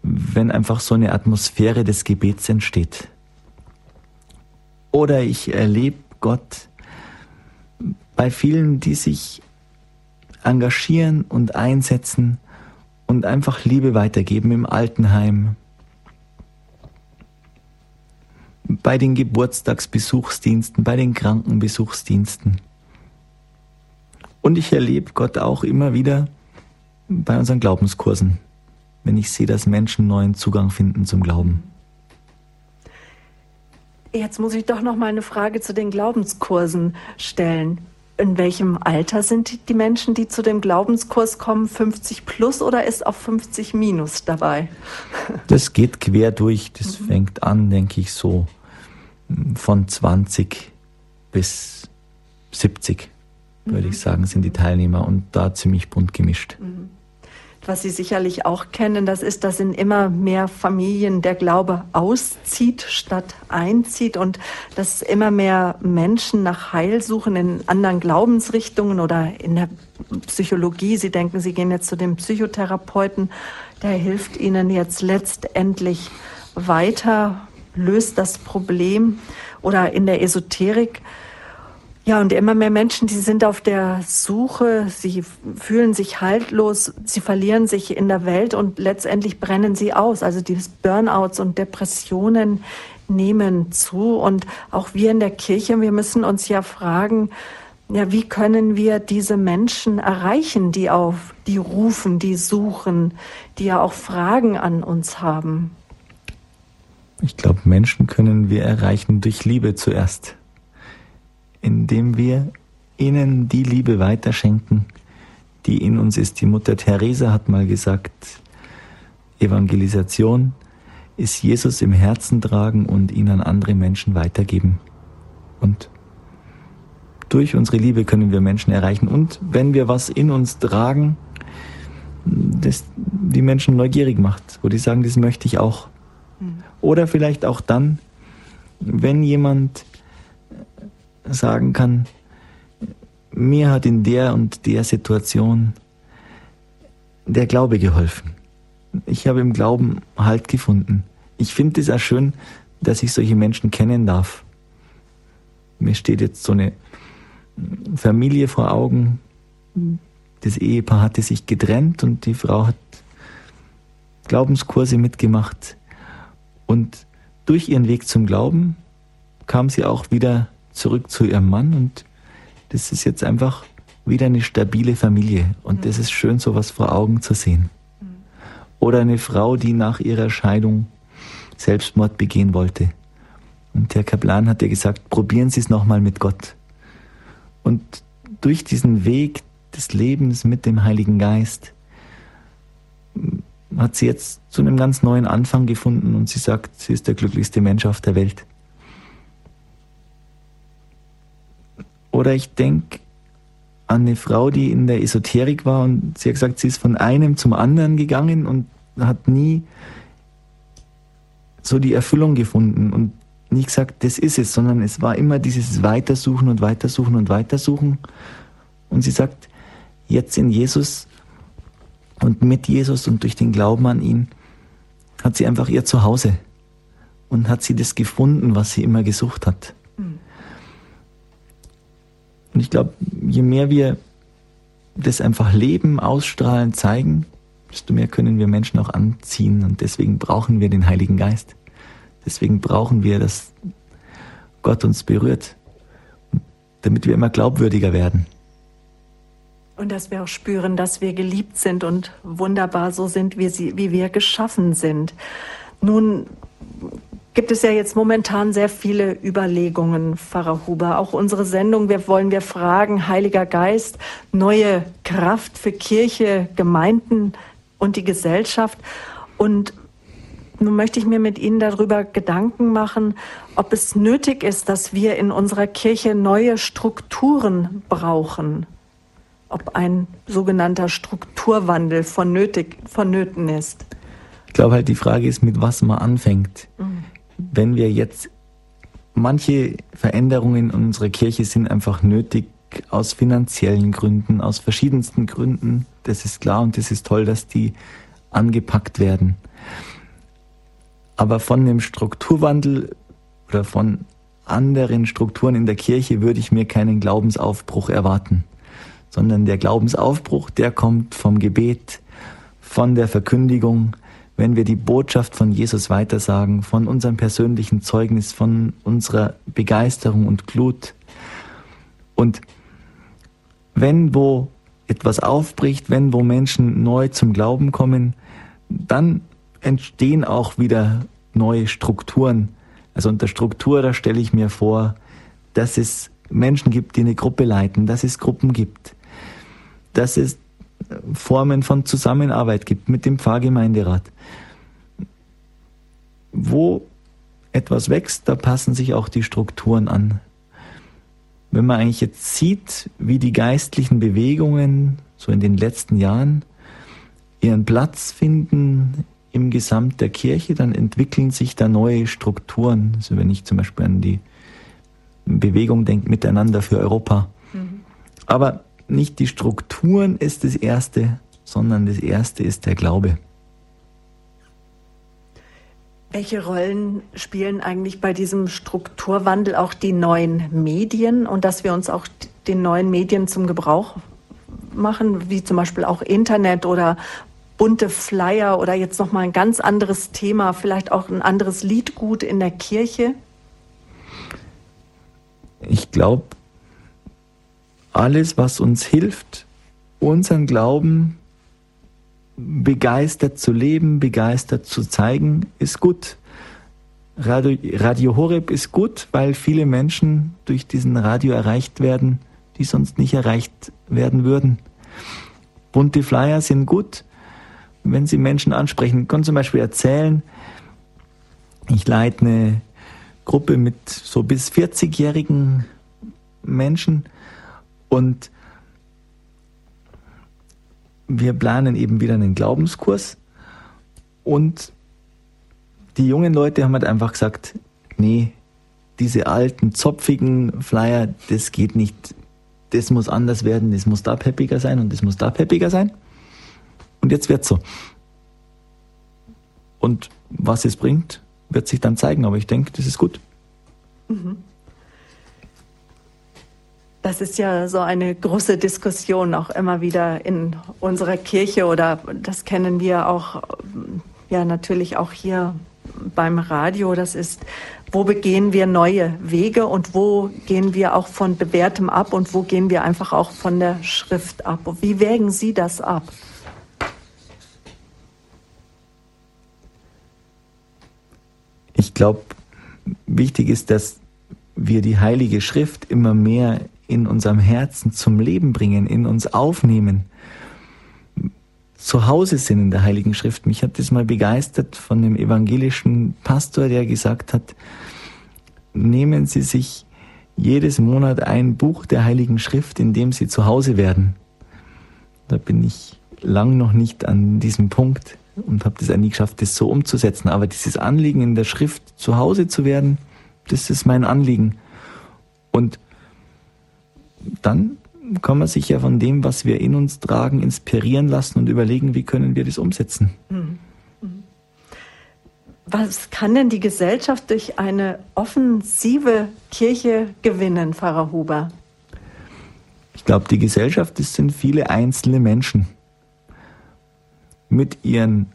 wenn einfach so eine Atmosphäre des Gebets entsteht. Oder ich erlebe Gott bei vielen, die sich engagieren und einsetzen und einfach Liebe weitergeben im Altenheim, bei den Geburtstagsbesuchsdiensten, bei den Krankenbesuchsdiensten. Und ich erlebe Gott auch immer wieder bei unseren Glaubenskursen wenn ich sehe, dass Menschen neuen Zugang finden zum Glauben. Jetzt muss ich doch noch mal eine Frage zu den Glaubenskursen stellen. In welchem Alter sind die Menschen, die zu dem Glaubenskurs kommen, 50 plus oder ist auch 50 minus dabei? <laughs> Das geht quer durch. Das mhm. fängt an, denke ich, so von 20 bis 70, würde mhm. ich sagen, sind die Teilnehmer und da ziemlich bunt gemischt. Mhm was Sie sicherlich auch kennen, das ist, dass in immer mehr Familien der Glaube auszieht statt einzieht und dass immer mehr Menschen nach Heil suchen in anderen Glaubensrichtungen oder in der Psychologie. Sie denken, Sie gehen jetzt zu dem Psychotherapeuten, der hilft Ihnen jetzt letztendlich weiter, löst das Problem oder in der Esoterik ja, und immer mehr Menschen, die sind auf der Suche, sie fühlen sich haltlos, sie verlieren sich in der Welt und letztendlich brennen sie aus. Also die Burnouts und Depressionen nehmen zu und auch wir in der Kirche, wir müssen uns ja fragen, ja, wie können wir diese Menschen erreichen, die auf, die rufen, die suchen, die ja auch Fragen an uns haben? Ich glaube, Menschen können wir erreichen durch Liebe zuerst indem wir ihnen die Liebe weiterschenken, die in uns ist. Die Mutter Teresa hat mal gesagt, Evangelisation ist Jesus im Herzen tragen und ihn an andere Menschen weitergeben. Und durch unsere Liebe können wir Menschen erreichen. Und wenn wir was in uns tragen, das die Menschen neugierig macht, wo die sagen, das möchte ich auch. Mhm. Oder vielleicht auch dann, wenn jemand sagen kann, mir hat in der und der Situation der Glaube geholfen. Ich habe im Glauben Halt gefunden. Ich finde es auch schön, dass ich solche Menschen kennen darf. Mir steht jetzt so eine Familie vor Augen. Das Ehepaar hatte sich getrennt und die Frau hat Glaubenskurse mitgemacht. Und durch ihren Weg zum Glauben kam sie auch wieder zurück zu ihrem Mann und das ist jetzt einfach wieder eine stabile Familie und mhm. das ist schön, sowas vor Augen zu sehen. Mhm. Oder eine Frau, die nach ihrer Scheidung Selbstmord begehen wollte. Und der Kaplan hat ihr gesagt, probieren Sie es nochmal mit Gott. Und durch diesen Weg des Lebens mit dem Heiligen Geist hat sie jetzt zu einem ganz neuen Anfang gefunden und sie sagt, sie ist der glücklichste Mensch auf der Welt. Oder ich denke an eine Frau, die in der Esoterik war und sie hat gesagt, sie ist von einem zum anderen gegangen und hat nie so die Erfüllung gefunden und nie gesagt, das ist es, sondern es war immer dieses Weitersuchen und Weitersuchen und Weitersuchen. Und sie sagt, jetzt in Jesus und mit Jesus und durch den Glauben an ihn hat sie einfach ihr Zuhause und hat sie das gefunden, was sie immer gesucht hat. Mhm. Und ich glaube, je mehr wir das einfach leben, ausstrahlen, zeigen, desto mehr können wir Menschen auch anziehen. Und deswegen brauchen wir den Heiligen Geist. Deswegen brauchen wir, dass Gott uns berührt, damit wir immer glaubwürdiger werden. Und dass wir auch spüren, dass wir geliebt sind und wunderbar so sind, wie, sie, wie wir geschaffen sind. Nun gibt es ja jetzt momentan sehr viele Überlegungen, Pfarrer Huber. Auch unsere Sendung, wir wollen wir fragen, Heiliger Geist, neue Kraft für Kirche, Gemeinden und die Gesellschaft. Und nun möchte ich mir mit Ihnen darüber Gedanken machen, ob es nötig ist, dass wir in unserer Kirche neue Strukturen brauchen. Ob ein sogenannter Strukturwandel vonnötig, vonnöten ist. Ich glaube halt, die Frage ist, mit was man anfängt. Mhm wenn wir jetzt manche Veränderungen in unserer Kirche sind einfach nötig aus finanziellen Gründen, aus verschiedensten Gründen. Das ist klar und das ist toll, dass die angepackt werden. Aber von einem Strukturwandel oder von anderen Strukturen in der Kirche würde ich mir keinen Glaubensaufbruch erwarten, sondern der Glaubensaufbruch, der kommt vom Gebet, von der Verkündigung, wenn wir die Botschaft von Jesus weitersagen, von unserem persönlichen Zeugnis, von unserer Begeisterung und Glut. Und wenn wo etwas aufbricht, wenn wo Menschen neu zum Glauben kommen, dann entstehen auch wieder neue Strukturen. Also unter Struktur, da stelle ich mir vor, dass es Menschen gibt, die eine Gruppe leiten, dass es Gruppen gibt, dass es Formen von Zusammenarbeit gibt mit dem Pfarrgemeinderat. Wo etwas wächst, da passen sich auch die Strukturen an. Wenn man eigentlich jetzt sieht, wie die geistlichen Bewegungen so in den letzten Jahren ihren Platz finden im Gesamt der Kirche, dann entwickeln sich da neue Strukturen. Also wenn ich zum Beispiel an die Bewegung denke, Miteinander für Europa. Mhm. Aber nicht die Strukturen ist das Erste, sondern das Erste ist der Glaube. Welche Rollen spielen eigentlich bei diesem Strukturwandel auch die neuen Medien und dass wir uns auch den neuen Medien zum Gebrauch machen, wie zum Beispiel auch Internet oder bunte Flyer oder jetzt noch mal ein ganz anderes Thema, vielleicht auch ein anderes Liedgut in der Kirche? Ich glaube, alles, was uns hilft, unseren Glauben begeistert zu leben, begeistert zu zeigen, ist gut. Radio, Radio Horeb ist gut, weil viele Menschen durch diesen Radio erreicht werden, die sonst nicht erreicht werden würden. Bunte Flyer sind gut, wenn sie Menschen ansprechen. Ich kann zum Beispiel erzählen, ich leite eine Gruppe mit so bis 40-jährigen Menschen und wir planen eben wieder einen Glaubenskurs. Und die jungen Leute haben halt einfach gesagt, nee, diese alten, zopfigen Flyer, das geht nicht. Das muss anders werden, das muss da peppiger sein und das muss da peppiger sein. Und jetzt wird's so. Und was es bringt, wird sich dann zeigen, aber ich denke, das ist gut. Mhm. Das ist ja so eine große Diskussion auch immer wieder in unserer Kirche oder das kennen wir auch ja natürlich auch hier beim Radio. Das ist, wo begehen wir neue Wege und wo gehen wir auch von bewährtem ab und wo gehen wir einfach auch von der Schrift ab? Wie wägen Sie das ab? Ich glaube, wichtig ist, dass wir die Heilige Schrift immer mehr in unserem Herzen zum Leben bringen, in uns aufnehmen, zu Hause sind in der Heiligen Schrift. Mich hat das mal begeistert von dem evangelischen Pastor, der gesagt hat, nehmen Sie sich jedes Monat ein Buch der Heiligen Schrift, in dem sie zu Hause werden. Da bin ich lang noch nicht an diesem Punkt und habe das nie geschafft, das so umzusetzen. Aber dieses Anliegen in der Schrift zu Hause zu werden, das ist mein Anliegen. Und dann kann man sich ja von dem, was wir in uns tragen, inspirieren lassen und überlegen, wie können wir das umsetzen. Mhm. Was kann denn die Gesellschaft durch eine offensive Kirche gewinnen, Pfarrer Huber? Ich glaube, die Gesellschaft, das sind viele einzelne Menschen mit ihren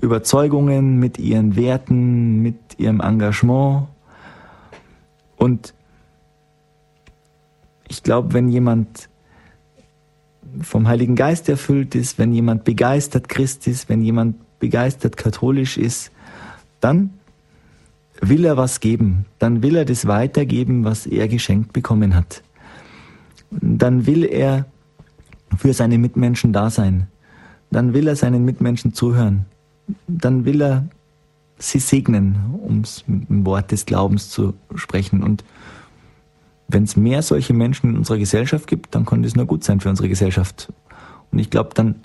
Überzeugungen, mit ihren Werten, mit ihrem Engagement. Und ich glaube, wenn jemand vom Heiligen Geist erfüllt ist, wenn jemand begeistert Christ ist, wenn jemand begeistert katholisch ist, dann will er was geben, dann will er das weitergeben, was er geschenkt bekommen hat. Dann will er für seine Mitmenschen da sein. Dann will er seinen Mitmenschen zuhören. Dann will er sie segnen, um es mit dem Wort des Glaubens zu sprechen. Und wenn es mehr solche Menschen in unserer Gesellschaft gibt, dann kann das nur gut sein für unsere Gesellschaft. Und ich glaube, dann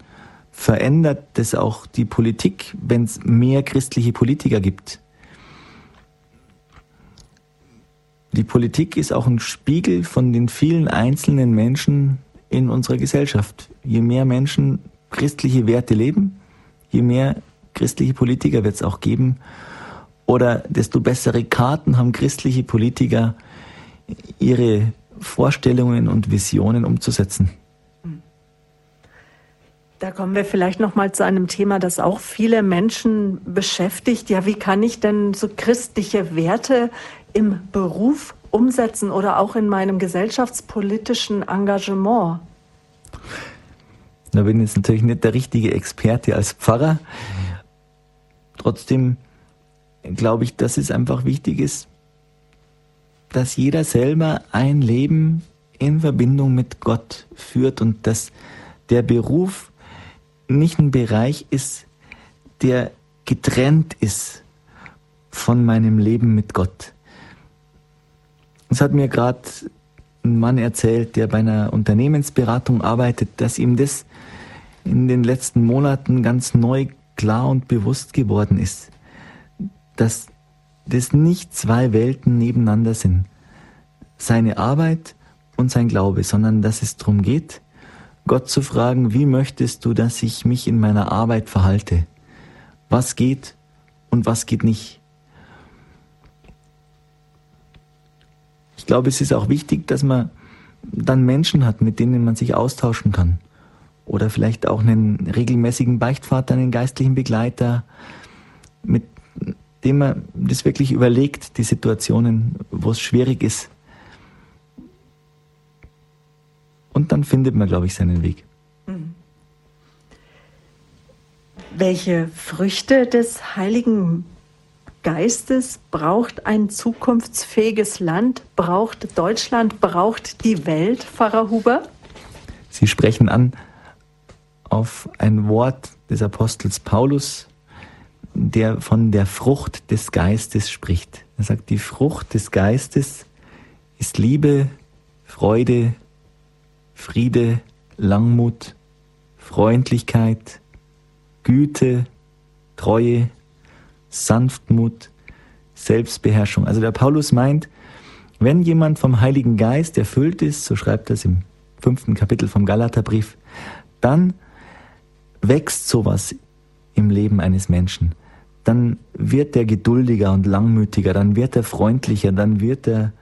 verändert das auch die Politik, wenn es mehr christliche Politiker gibt. Die Politik ist auch ein Spiegel von den vielen einzelnen Menschen in unserer Gesellschaft. Je mehr Menschen christliche Werte leben, je mehr christliche Politiker wird es auch geben. Oder desto bessere Karten haben christliche Politiker, ihre Vorstellungen und Visionen umzusetzen. Da kommen wir vielleicht noch mal zu einem Thema, das auch viele Menschen beschäftigt. Ja, wie kann ich denn so christliche Werte im Beruf umsetzen oder auch in meinem gesellschaftspolitischen Engagement? Da bin ich jetzt natürlich nicht der richtige Experte als Pfarrer. Trotzdem glaube ich, dass es einfach wichtig ist, dass jeder selber ein Leben in Verbindung mit Gott führt und dass der Beruf nicht ein Bereich ist, der getrennt ist von meinem Leben mit Gott. Es hat mir gerade ein Mann erzählt, der bei einer Unternehmensberatung arbeitet, dass ihm das in den letzten Monaten ganz neu klar und bewusst geworden ist, dass das nicht zwei Welten nebeneinander sind, seine Arbeit und sein Glaube, sondern dass es darum geht, Gott zu fragen, wie möchtest du, dass ich mich in meiner Arbeit verhalte? Was geht und was geht nicht? Ich glaube, es ist auch wichtig, dass man dann Menschen hat, mit denen man sich austauschen kann. Oder vielleicht auch einen regelmäßigen Beichtvater, einen geistlichen Begleiter, mit dem man das wirklich überlegt, die Situationen, wo es schwierig ist, Und dann findet man, glaube ich, seinen Weg. Mhm. Welche Früchte des Heiligen Geistes braucht ein zukunftsfähiges Land, braucht Deutschland, braucht die Welt, Pfarrer Huber? Sie sprechen an auf ein Wort des Apostels Paulus, der von der Frucht des Geistes spricht. Er sagt, die Frucht des Geistes ist Liebe, Freude, Friede, Langmut, Freundlichkeit, Güte, Treue, Sanftmut, Selbstbeherrschung. Also der Paulus meint, wenn jemand vom Heiligen Geist erfüllt ist, so schreibt er es im fünften Kapitel vom Galaterbrief, dann wächst sowas im Leben eines Menschen. Dann wird er geduldiger und langmütiger, dann wird er freundlicher, dann wird er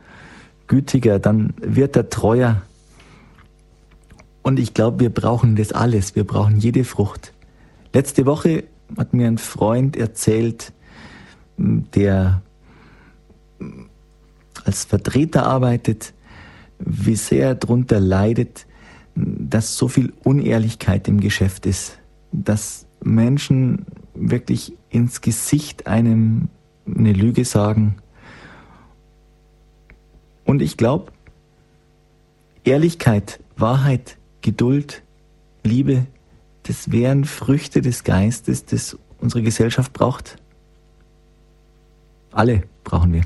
gütiger, dann wird er treuer, und ich glaube, wir brauchen das alles. Wir brauchen jede Frucht. Letzte Woche hat mir ein Freund erzählt, der als Vertreter arbeitet, wie sehr er darunter leidet, dass so viel Unehrlichkeit im Geschäft ist, dass Menschen wirklich ins Gesicht einem eine Lüge sagen. Und ich glaube, Ehrlichkeit, Wahrheit Geduld, Liebe, das wären Früchte des Geistes, das unsere Gesellschaft braucht. Alle brauchen wir.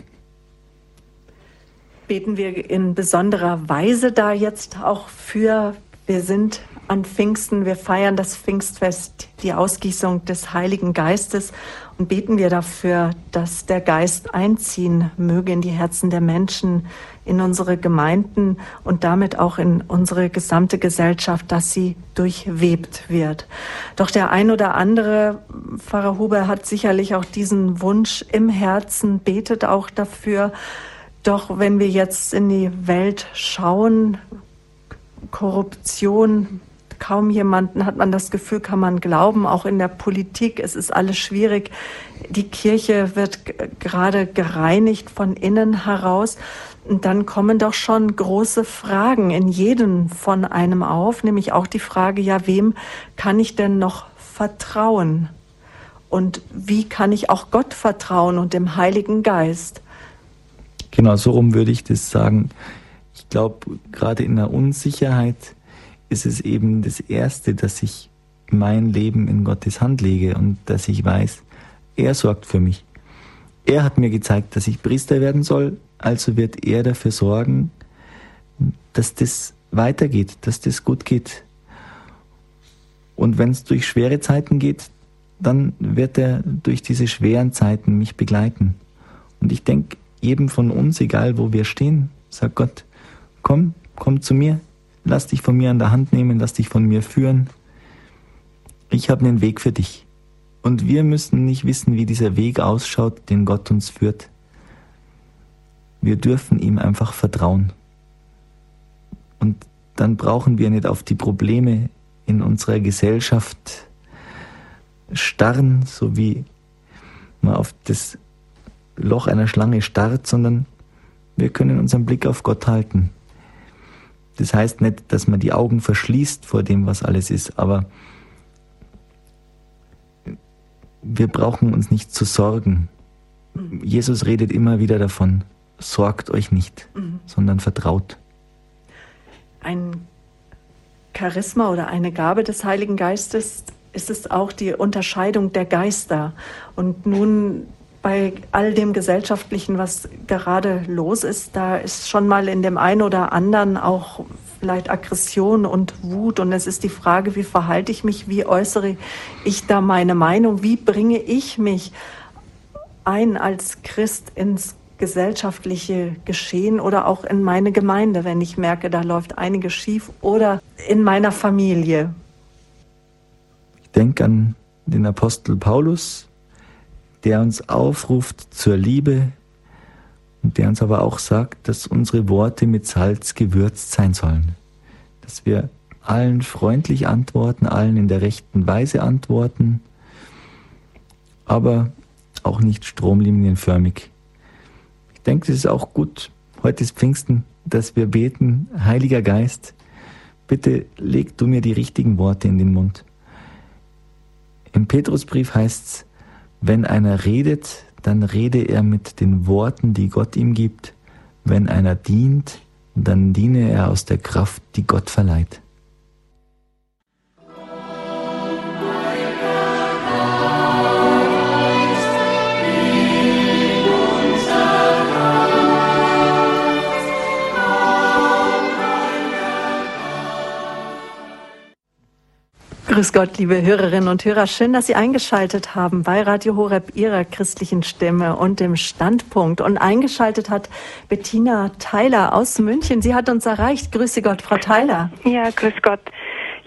beten wir in besonderer Weise da jetzt auch für. Wir sind an Pfingsten, wir feiern das Pfingstfest, die Ausgießung des Heiligen Geistes und beten wir dafür, dass der Geist einziehen möge in die Herzen der Menschen, in unsere Gemeinden und damit auch in unsere gesamte Gesellschaft, dass sie durchwebt wird. Doch der ein oder andere, Pfarrer Huber, hat sicherlich auch diesen Wunsch im Herzen, betet auch dafür. Doch wenn wir jetzt in die Welt schauen, Korruption, kaum jemanden hat man das Gefühl, kann man glauben, auch in der Politik, es ist alles schwierig. Die Kirche wird gerade gereinigt von innen heraus. Und dann kommen doch schon große Fragen in jedem von einem auf, nämlich auch die Frage, ja, wem kann ich denn noch vertrauen? Und wie kann ich auch Gott vertrauen und dem Heiligen Geist? Genau, so rum würde ich das sagen. Ich glaube, gerade in der Unsicherheit ist es eben das Erste, dass ich mein Leben in Gottes Hand lege und dass ich weiß, er sorgt für mich. Er hat mir gezeigt, dass ich Priester werden soll, also wird er dafür sorgen, dass das weitergeht, dass das gut geht. Und wenn es durch schwere Zeiten geht, dann wird er durch diese schweren Zeiten mich begleiten. Und ich denke, jedem von uns, egal wo wir stehen, sagt Gott, komm, komm zu mir, lass dich von mir an der Hand nehmen, lass dich von mir führen. Ich habe einen Weg für dich. Und wir müssen nicht wissen, wie dieser Weg ausschaut, den Gott uns führt. Wir dürfen ihm einfach vertrauen. Und dann brauchen wir nicht auf die Probleme in unserer Gesellschaft starren, so wie man auf das Loch einer Schlange starrt, sondern wir können unseren Blick auf Gott halten. Das heißt nicht, dass man die Augen verschließt vor dem, was alles ist, aber wir brauchen uns nicht zu sorgen. Jesus redet immer wieder davon, sorgt euch nicht, mhm. sondern vertraut. Ein Charisma oder eine Gabe des Heiligen Geistes ist es auch die Unterscheidung der Geister. Und nun bei all dem Gesellschaftlichen, was gerade los ist, da ist schon mal in dem einen oder anderen auch vielleicht Aggression und Wut. Und es ist die Frage, wie verhalte ich mich, wie äußere ich da meine Meinung, wie bringe ich mich ein als Christ ins gesellschaftliche Geschehen oder auch in meine Gemeinde, wenn ich merke, da läuft einiges schief oder in meiner Familie. Ich denke an den Apostel Paulus, der uns aufruft zur Liebe und der uns aber auch sagt, dass unsere Worte mit Salz gewürzt sein sollen, dass wir allen freundlich antworten, allen in der rechten Weise antworten, aber auch nicht stromlinienförmig. Denke, es ist auch gut, heute ist Pfingsten, dass wir beten, Heiliger Geist, bitte leg du mir die richtigen Worte in den Mund. Im Petrusbrief heißt es, wenn einer redet, dann rede er mit den Worten, die Gott ihm gibt. Wenn einer dient, dann diene er aus der Kraft, die Gott verleiht. Grüß Gott, liebe Hörerinnen und Hörer. Schön, dass Sie eingeschaltet haben bei Radio Horeb Ihrer christlichen Stimme und dem Standpunkt. Und eingeschaltet hat Bettina Theiler aus München. Sie hat uns erreicht. Grüße Gott, Frau Theiler. Ja, grüß Gott.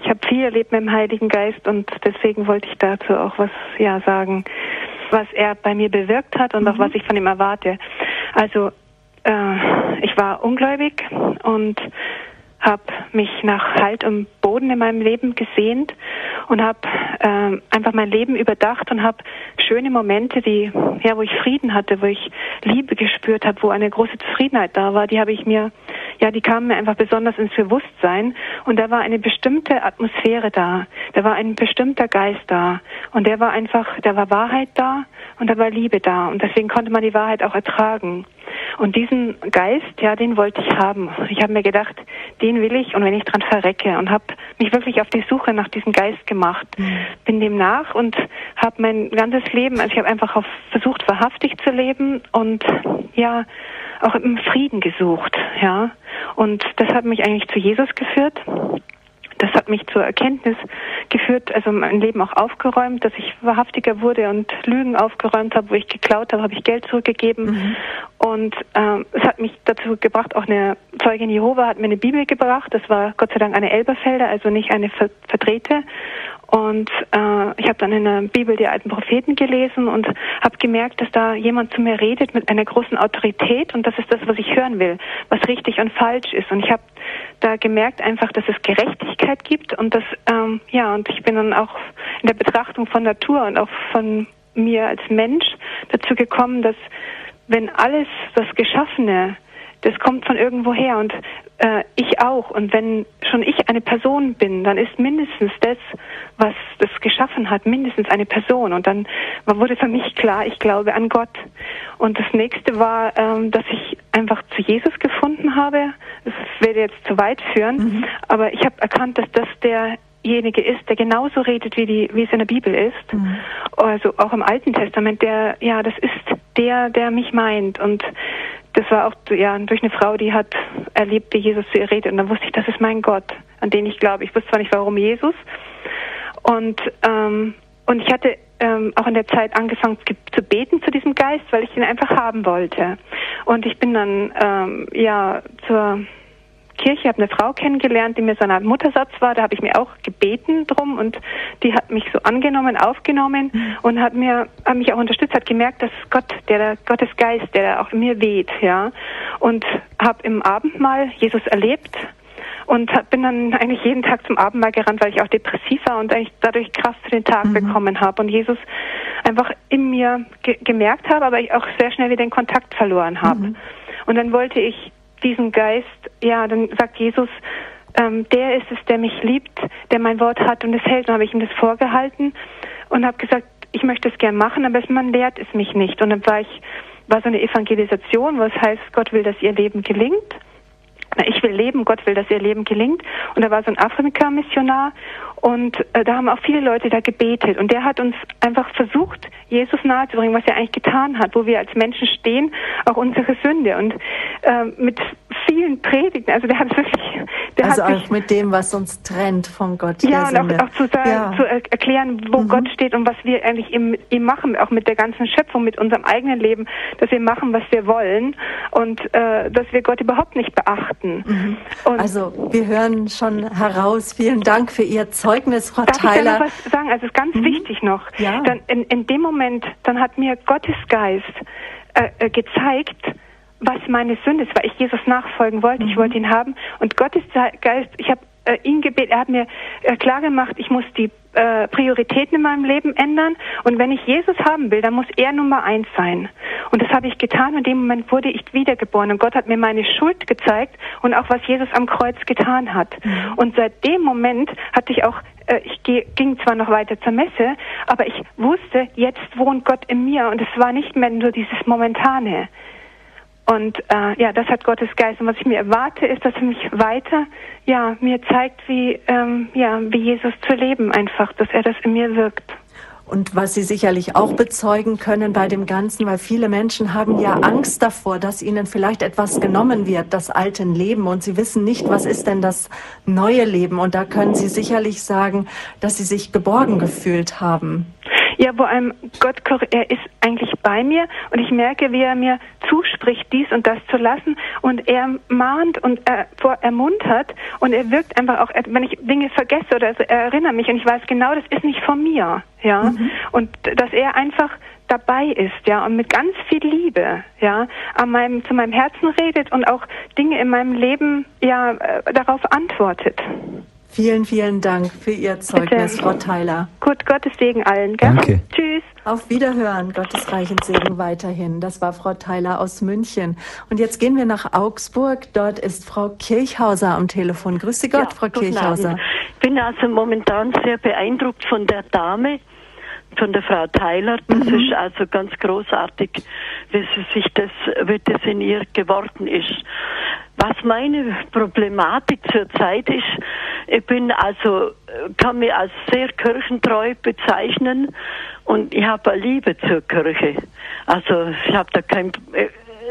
Ich habe viel erlebt mit dem Heiligen Geist und deswegen wollte ich dazu auch was ja sagen, was er bei mir bewirkt hat und mhm. auch was ich von ihm erwarte. Also äh, ich war ungläubig und habe mich nach Halt und Boden in meinem Leben gesehnt und habe äh, einfach mein Leben überdacht und habe schöne Momente, die ja, wo ich Frieden hatte, wo ich Liebe gespürt habe, wo eine große Zufriedenheit da war, die habe ich mir ja, die kamen mir einfach besonders ins Bewusstsein und da war eine bestimmte Atmosphäre da, da war ein bestimmter Geist da und der war einfach, da war Wahrheit da und da war Liebe da und deswegen konnte man die Wahrheit auch ertragen. Und diesen Geist, ja, den wollte ich haben. Ich habe mir gedacht, den will ich und wenn ich dran verrecke und habe mich wirklich auf die Suche nach diesem Geist gemacht. Mhm. Bin dem nach und habe mein ganzes Leben, also ich habe einfach auf, versucht, wahrhaftig zu leben und ja, auch im Frieden gesucht, ja. Und das hat mich eigentlich zu Jesus geführt das hat mich zur Erkenntnis geführt, also mein Leben auch aufgeräumt, dass ich wahrhaftiger wurde und Lügen aufgeräumt habe, wo ich geklaut habe, habe ich Geld zurückgegeben. Mhm. Und ähm, es hat mich dazu gebracht, auch eine Zeugin Jehova hat mir eine Bibel gebracht. Das war Gott sei Dank eine Elberfelder, also nicht eine verdrehte. Und äh, ich habe dann in der Bibel die alten Propheten gelesen und habe gemerkt, dass da jemand zu mir redet mit einer großen Autorität und das ist das, was ich hören will, was richtig und falsch ist. Und ich habe da gemerkt einfach, dass es Gerechtigkeit gibt und das ähm, ja und ich bin dann auch in der Betrachtung von Natur und auch von mir als Mensch dazu gekommen, dass wenn alles das Geschaffene das kommt von irgendwoher und äh, ich auch. Und wenn schon ich eine Person bin, dann ist mindestens das, was das geschaffen hat, mindestens eine Person. Und dann wurde für mich klar, ich glaube an Gott. Und das nächste war, ähm, dass ich einfach zu Jesus gefunden habe. Das werde jetzt zu weit führen, mhm. aber ich habe erkannt, dass das derjenige ist, der genauso redet, wie, die, wie es in der Bibel ist. Mhm. Also auch im Alten Testament, der, ja, das ist der, der mich meint. Und das war auch ja, durch eine Frau, die hat erlebt, wie Jesus zu ihr redet. Und dann wusste ich, das ist mein Gott, an den ich glaube. Ich wusste zwar nicht, warum Jesus. Und, ähm, und ich hatte ähm, auch in der Zeit angefangen zu beten zu diesem Geist, weil ich ihn einfach haben wollte. Und ich bin dann ähm, ja zur Kirche, habe eine Frau kennengelernt, die mir so eine Art Muttersatz war. Da habe ich mir auch gebeten drum und die hat mich so angenommen, aufgenommen mhm. und hat mir hat mich auch unterstützt, hat gemerkt, dass Gott, der, der Gottes Geist, der auch in mir weht, ja. Und habe im Abendmahl Jesus erlebt und bin dann eigentlich jeden Tag zum Abendmahl gerannt, weil ich auch depressiv war und eigentlich dadurch Kraft für den Tag mhm. bekommen habe und Jesus einfach in mir ge gemerkt habe, aber ich auch sehr schnell wieder den Kontakt verloren habe. Mhm. Und dann wollte ich diesen Geist, ja, dann sagt Jesus, ähm, der ist es, der mich liebt, der mein Wort hat und es hält. Dann habe ich ihm das vorgehalten und habe gesagt, ich möchte es gern machen, aber man lehrt es mich nicht. Und dann war ich, war so eine Evangelisation, was heißt, Gott will, dass ihr Leben gelingt. Ich will leben, Gott will, dass ihr Leben gelingt. Und da war so ein Afrika-Missionar und äh, da haben auch viele Leute da gebetet. Und der hat uns einfach versucht, Jesus nahezubringen, was er eigentlich getan hat, wo wir als Menschen stehen, auch unsere Sünde. Und äh, mit vielen Predigten, also der hat wirklich... Der also hat auch sich, mit dem, was uns trennt von Gott. Ja, und auch, auch, zu, sagen, ja. zu erklären, wo mhm. Gott steht und was wir eigentlich ihm, ihm machen, auch mit der ganzen Schöpfung, mit unserem eigenen Leben, dass wir machen, was wir wollen und äh, dass wir Gott überhaupt nicht beachten. Mhm. also wir hören schon heraus, vielen Dank für Ihr Zeugnis Frau Darf Theiler. Ich da noch was sagen? Also ist ganz mhm. wichtig noch. Ja. Dann in, in dem Moment, dann hat mir Gottes Geist äh, äh, gezeigt, was meine Sünde ist, weil ich Jesus nachfolgen wollte. Mhm. Ich wollte ihn haben. Und Gottes Geist, ich habe äh, ihn gebeten, er hat mir äh, klar gemacht, ich muss die äh, Prioritäten in meinem Leben ändern. Und wenn ich Jesus haben will, dann muss er Nummer eins sein. Und das habe ich getan. Und in dem Moment wurde ich wiedergeboren. Und Gott hat mir meine Schuld gezeigt und auch was Jesus am Kreuz getan hat. Mhm. Und seit dem Moment hatte ich auch äh, ich ging zwar noch weiter zur Messe, aber ich wusste, jetzt wohnt Gott in mir und es war nicht mehr nur dieses Momentane. Und äh, ja, das hat Gottes Geist. Und was ich mir erwarte, ist, dass er mich weiter, ja, mir zeigt, wie, ähm, ja, wie Jesus zu leben einfach, dass er das in mir wirkt. Und was Sie sicherlich auch bezeugen können bei dem Ganzen, weil viele Menschen haben ja Angst davor, dass ihnen vielleicht etwas genommen wird, das alte Leben. Und sie wissen nicht, was ist denn das neue Leben. Und da können Sie sicherlich sagen, dass Sie sich geborgen gefühlt haben. Ja, vor allem Gott, er ist eigentlich bei mir und ich merke, wie er mir zuspricht, dies und das zu lassen und er mahnt und er ermuntert und er wirkt einfach auch, wenn ich Dinge vergesse oder so, er erinnert mich und ich weiß genau, das ist nicht von mir, ja, mhm. und dass er einfach dabei ist, ja, und mit ganz viel Liebe, ja, an meinem, zu meinem Herzen redet und auch Dinge in meinem Leben, ja, äh, darauf antwortet. Vielen, vielen Dank für Ihr Zeugnis, Bitte. Frau Tyler. Gut, Gottes Segen allen. Gell? Danke. Tschüss. Auf Wiederhören, Gottes reichen Segen weiterhin. Das war Frau Tyler aus München. Und jetzt gehen wir nach Augsburg. Dort ist Frau Kirchhauser am Telefon. Grüß Sie Gott, ja, Frau Kirchhauser. Ich bin also momentan sehr beeindruckt von der Dame, von der Frau Tyler. Das mhm. ist also ganz großartig, wie sie sich das, wie das in ihr geworden ist. Was meine Problematik zurzeit ist, ich bin also, kann mich als sehr kirchentreu bezeichnen und ich habe eine Liebe zur Kirche. Also ich habe da kein,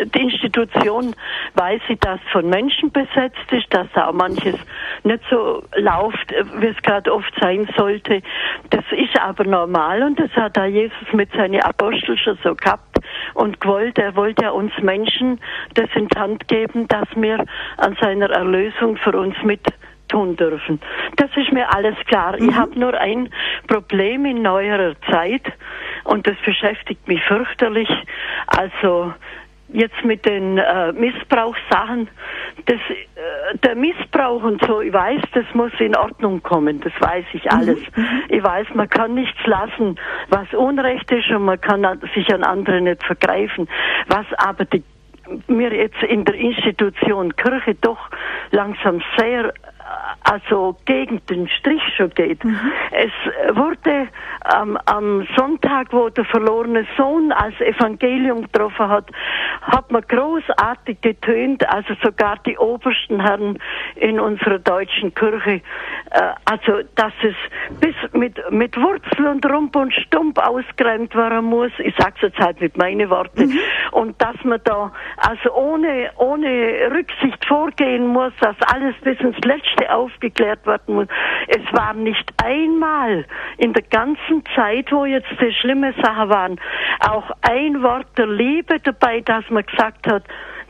die Institution weiß ich, dass von Menschen besetzt ist, dass da auch manches nicht so läuft, wie es gerade oft sein sollte. Das ist aber normal und das hat da Jesus mit seinen Aposteln schon so gehabt und gewollt. Er wollte ja uns Menschen das in die Hand geben, dass wir an seiner Erlösung für uns mit tun dürfen. Das ist mir alles klar. Mhm. Ich habe nur ein Problem in neuerer Zeit und das beschäftigt mich fürchterlich. Also jetzt mit den äh, Missbrauchssachen, das, äh, der Missbrauch und so, ich weiß, das muss in Ordnung kommen, das weiß ich mhm. alles. Mhm. Ich weiß, man kann nichts lassen, was Unrecht ist und man kann sich an andere nicht vergreifen. Was aber die, mir jetzt in der Institution Kirche doch langsam sehr also gegen den Strich schon geht. Mhm. Es wurde ähm, am Sonntag, wo der verlorene Sohn als Evangelium getroffen hat, hat man großartig getönt, also sogar die obersten Herren in unserer deutschen Kirche, äh, also dass es bis mit, mit Wurzel und Rump und Stump ausgeräumt werden muss, ich sage es jetzt halt mit meinen Worten, mhm. und dass man da also ohne, ohne Rücksicht vorgehen muss, dass alles bis ins Letzte aufgeklärt werden muss. Es war nicht einmal in der ganzen Zeit, wo jetzt die schlimme Sachen waren, auch ein Wort der Liebe dabei, dass man gesagt hat,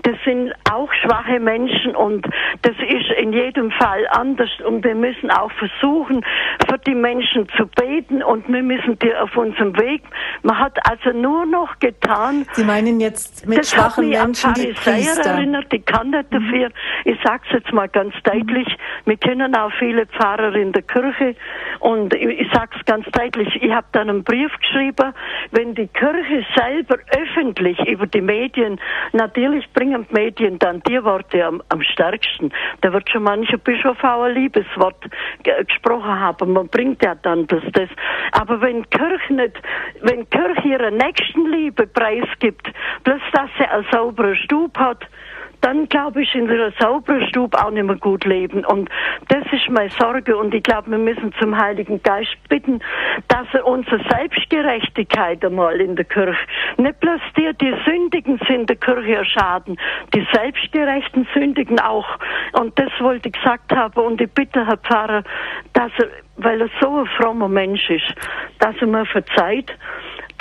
das sind auch schwache Menschen und das ist in jedem Fall anders und wir müssen auch versuchen, für die Menschen zu beten und wir müssen die auf unserem Weg. Man hat also nur noch getan. Sie meinen jetzt mit schwachen Menschen die Priester? erinnert, die kann nicht mhm. dafür. Ich sag's jetzt mal ganz deutlich. Wir kennen auch viele Pfarrer in der Kirche und ich, ich sag's ganz deutlich. Ich habe dann einen Brief geschrieben, wenn die Kirche selber öffentlich über die Medien natürlich bringt die Medien dann die Worte am, am stärksten. Da wird schon mancher Bischof auch ein Liebeswort gesprochen haben. Man bringt ja dann das, das. Aber wenn Kirche nicht, wenn Kirche ihre Nächstenliebe preisgibt, bloß dass sie einen sauberen Stub hat, dann glaube ich, in der sauberen Stube auch nicht mehr gut leben. Und das ist meine Sorge. Und ich glaube, wir müssen zum Heiligen Geist bitten, dass er unsere Selbstgerechtigkeit einmal in der Kirche, nicht bloß die, die Sündigen sind, der Kirche erschaden, die Selbstgerechten Sündigen auch. Und das wollte ich gesagt haben. Und ich bitte, Herr Pfarrer, dass er, weil er so ein frommer Mensch ist, dass er mir verzeiht,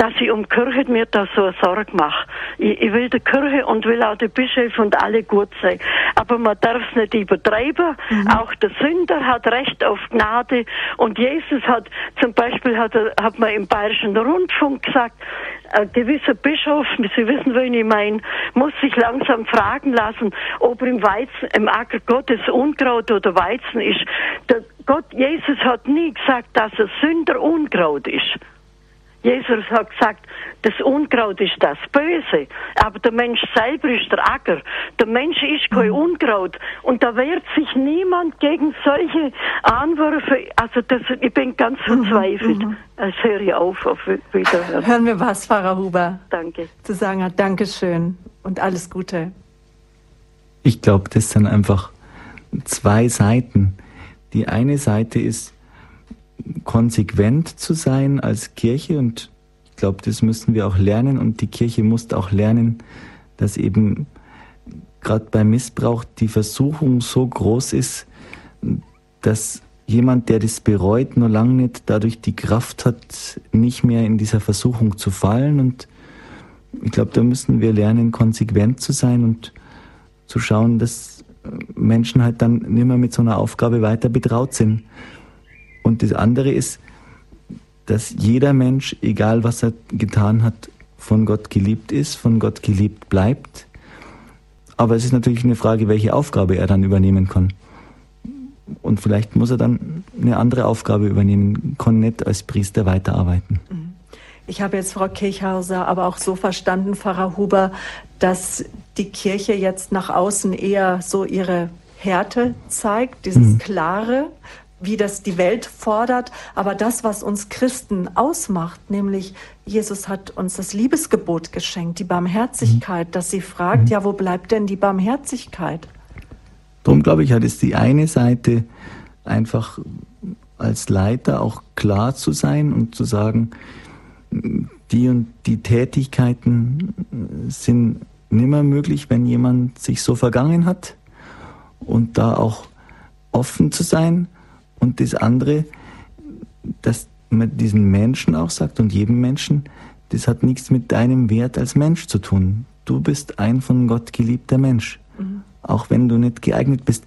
dass ich um Kirche mir da so eine Sorge mache. Ich, ich, will der Kirche und will auch der Bischof und alle gut sein. Aber man darf es nicht übertreiben. Mhm. Auch der Sünder hat Recht auf Gnade. Und Jesus hat zum Beispiel, hat, hat man im Bayerischen Rundfunk gesagt, ein gewisser Bischof, Sie wissen, wen ich meine, muss sich langsam fragen lassen, ob er im Weizen, im Acker Gottes Unkraut oder Weizen ist. Der Gott, Jesus hat nie gesagt, dass er Sünder Unkraut ist. Jesus hat gesagt, das Unkraut ist das Böse, aber der Mensch selber ist der Acker. Der Mensch ist kein mhm. Unkraut und da wehrt sich niemand gegen solche Anwürfe. Also das, ich bin ganz mhm. verzweifelt. Mhm. Ich höre auf, auf Wiederhören. Hören wir was, Pfarrer Huber. Danke. Zu sagen hat, Dankeschön und alles Gute. Ich glaube, das sind einfach zwei Seiten. Die eine Seite ist, konsequent zu sein als Kirche und ich glaube, das müssen wir auch lernen und die Kirche muss auch lernen, dass eben gerade beim Missbrauch die Versuchung so groß ist, dass jemand, der das bereut, nur lange nicht dadurch die Kraft hat, nicht mehr in dieser Versuchung zu fallen. Und ich glaube, da müssen wir lernen, konsequent zu sein und zu schauen, dass Menschen halt dann nicht mehr mit so einer Aufgabe weiter betraut sind. Und das andere ist, dass jeder Mensch, egal was er getan hat, von Gott geliebt ist, von Gott geliebt bleibt. Aber es ist natürlich eine Frage, welche Aufgabe er dann übernehmen kann. Und vielleicht muss er dann eine andere Aufgabe übernehmen, kann nicht als Priester weiterarbeiten. Ich habe jetzt Frau Kirchhauser aber auch so verstanden, Pfarrer Huber, dass die Kirche jetzt nach außen eher so ihre Härte zeigt, dieses mhm. Klare, wie das die Welt fordert, aber das, was uns Christen ausmacht, nämlich Jesus hat uns das Liebesgebot geschenkt, die Barmherzigkeit, mhm. dass sie fragt, mhm. ja, wo bleibt denn die Barmherzigkeit? Darum glaube ich, hat es die eine Seite einfach als Leiter auch klar zu sein und zu sagen, die und die Tätigkeiten sind nimmer möglich, wenn jemand sich so vergangen hat und da auch offen zu sein. Und das andere, dass man diesen Menschen auch sagt und jedem Menschen, das hat nichts mit deinem Wert als Mensch zu tun. Du bist ein von Gott geliebter Mensch, mhm. auch wenn du nicht geeignet bist.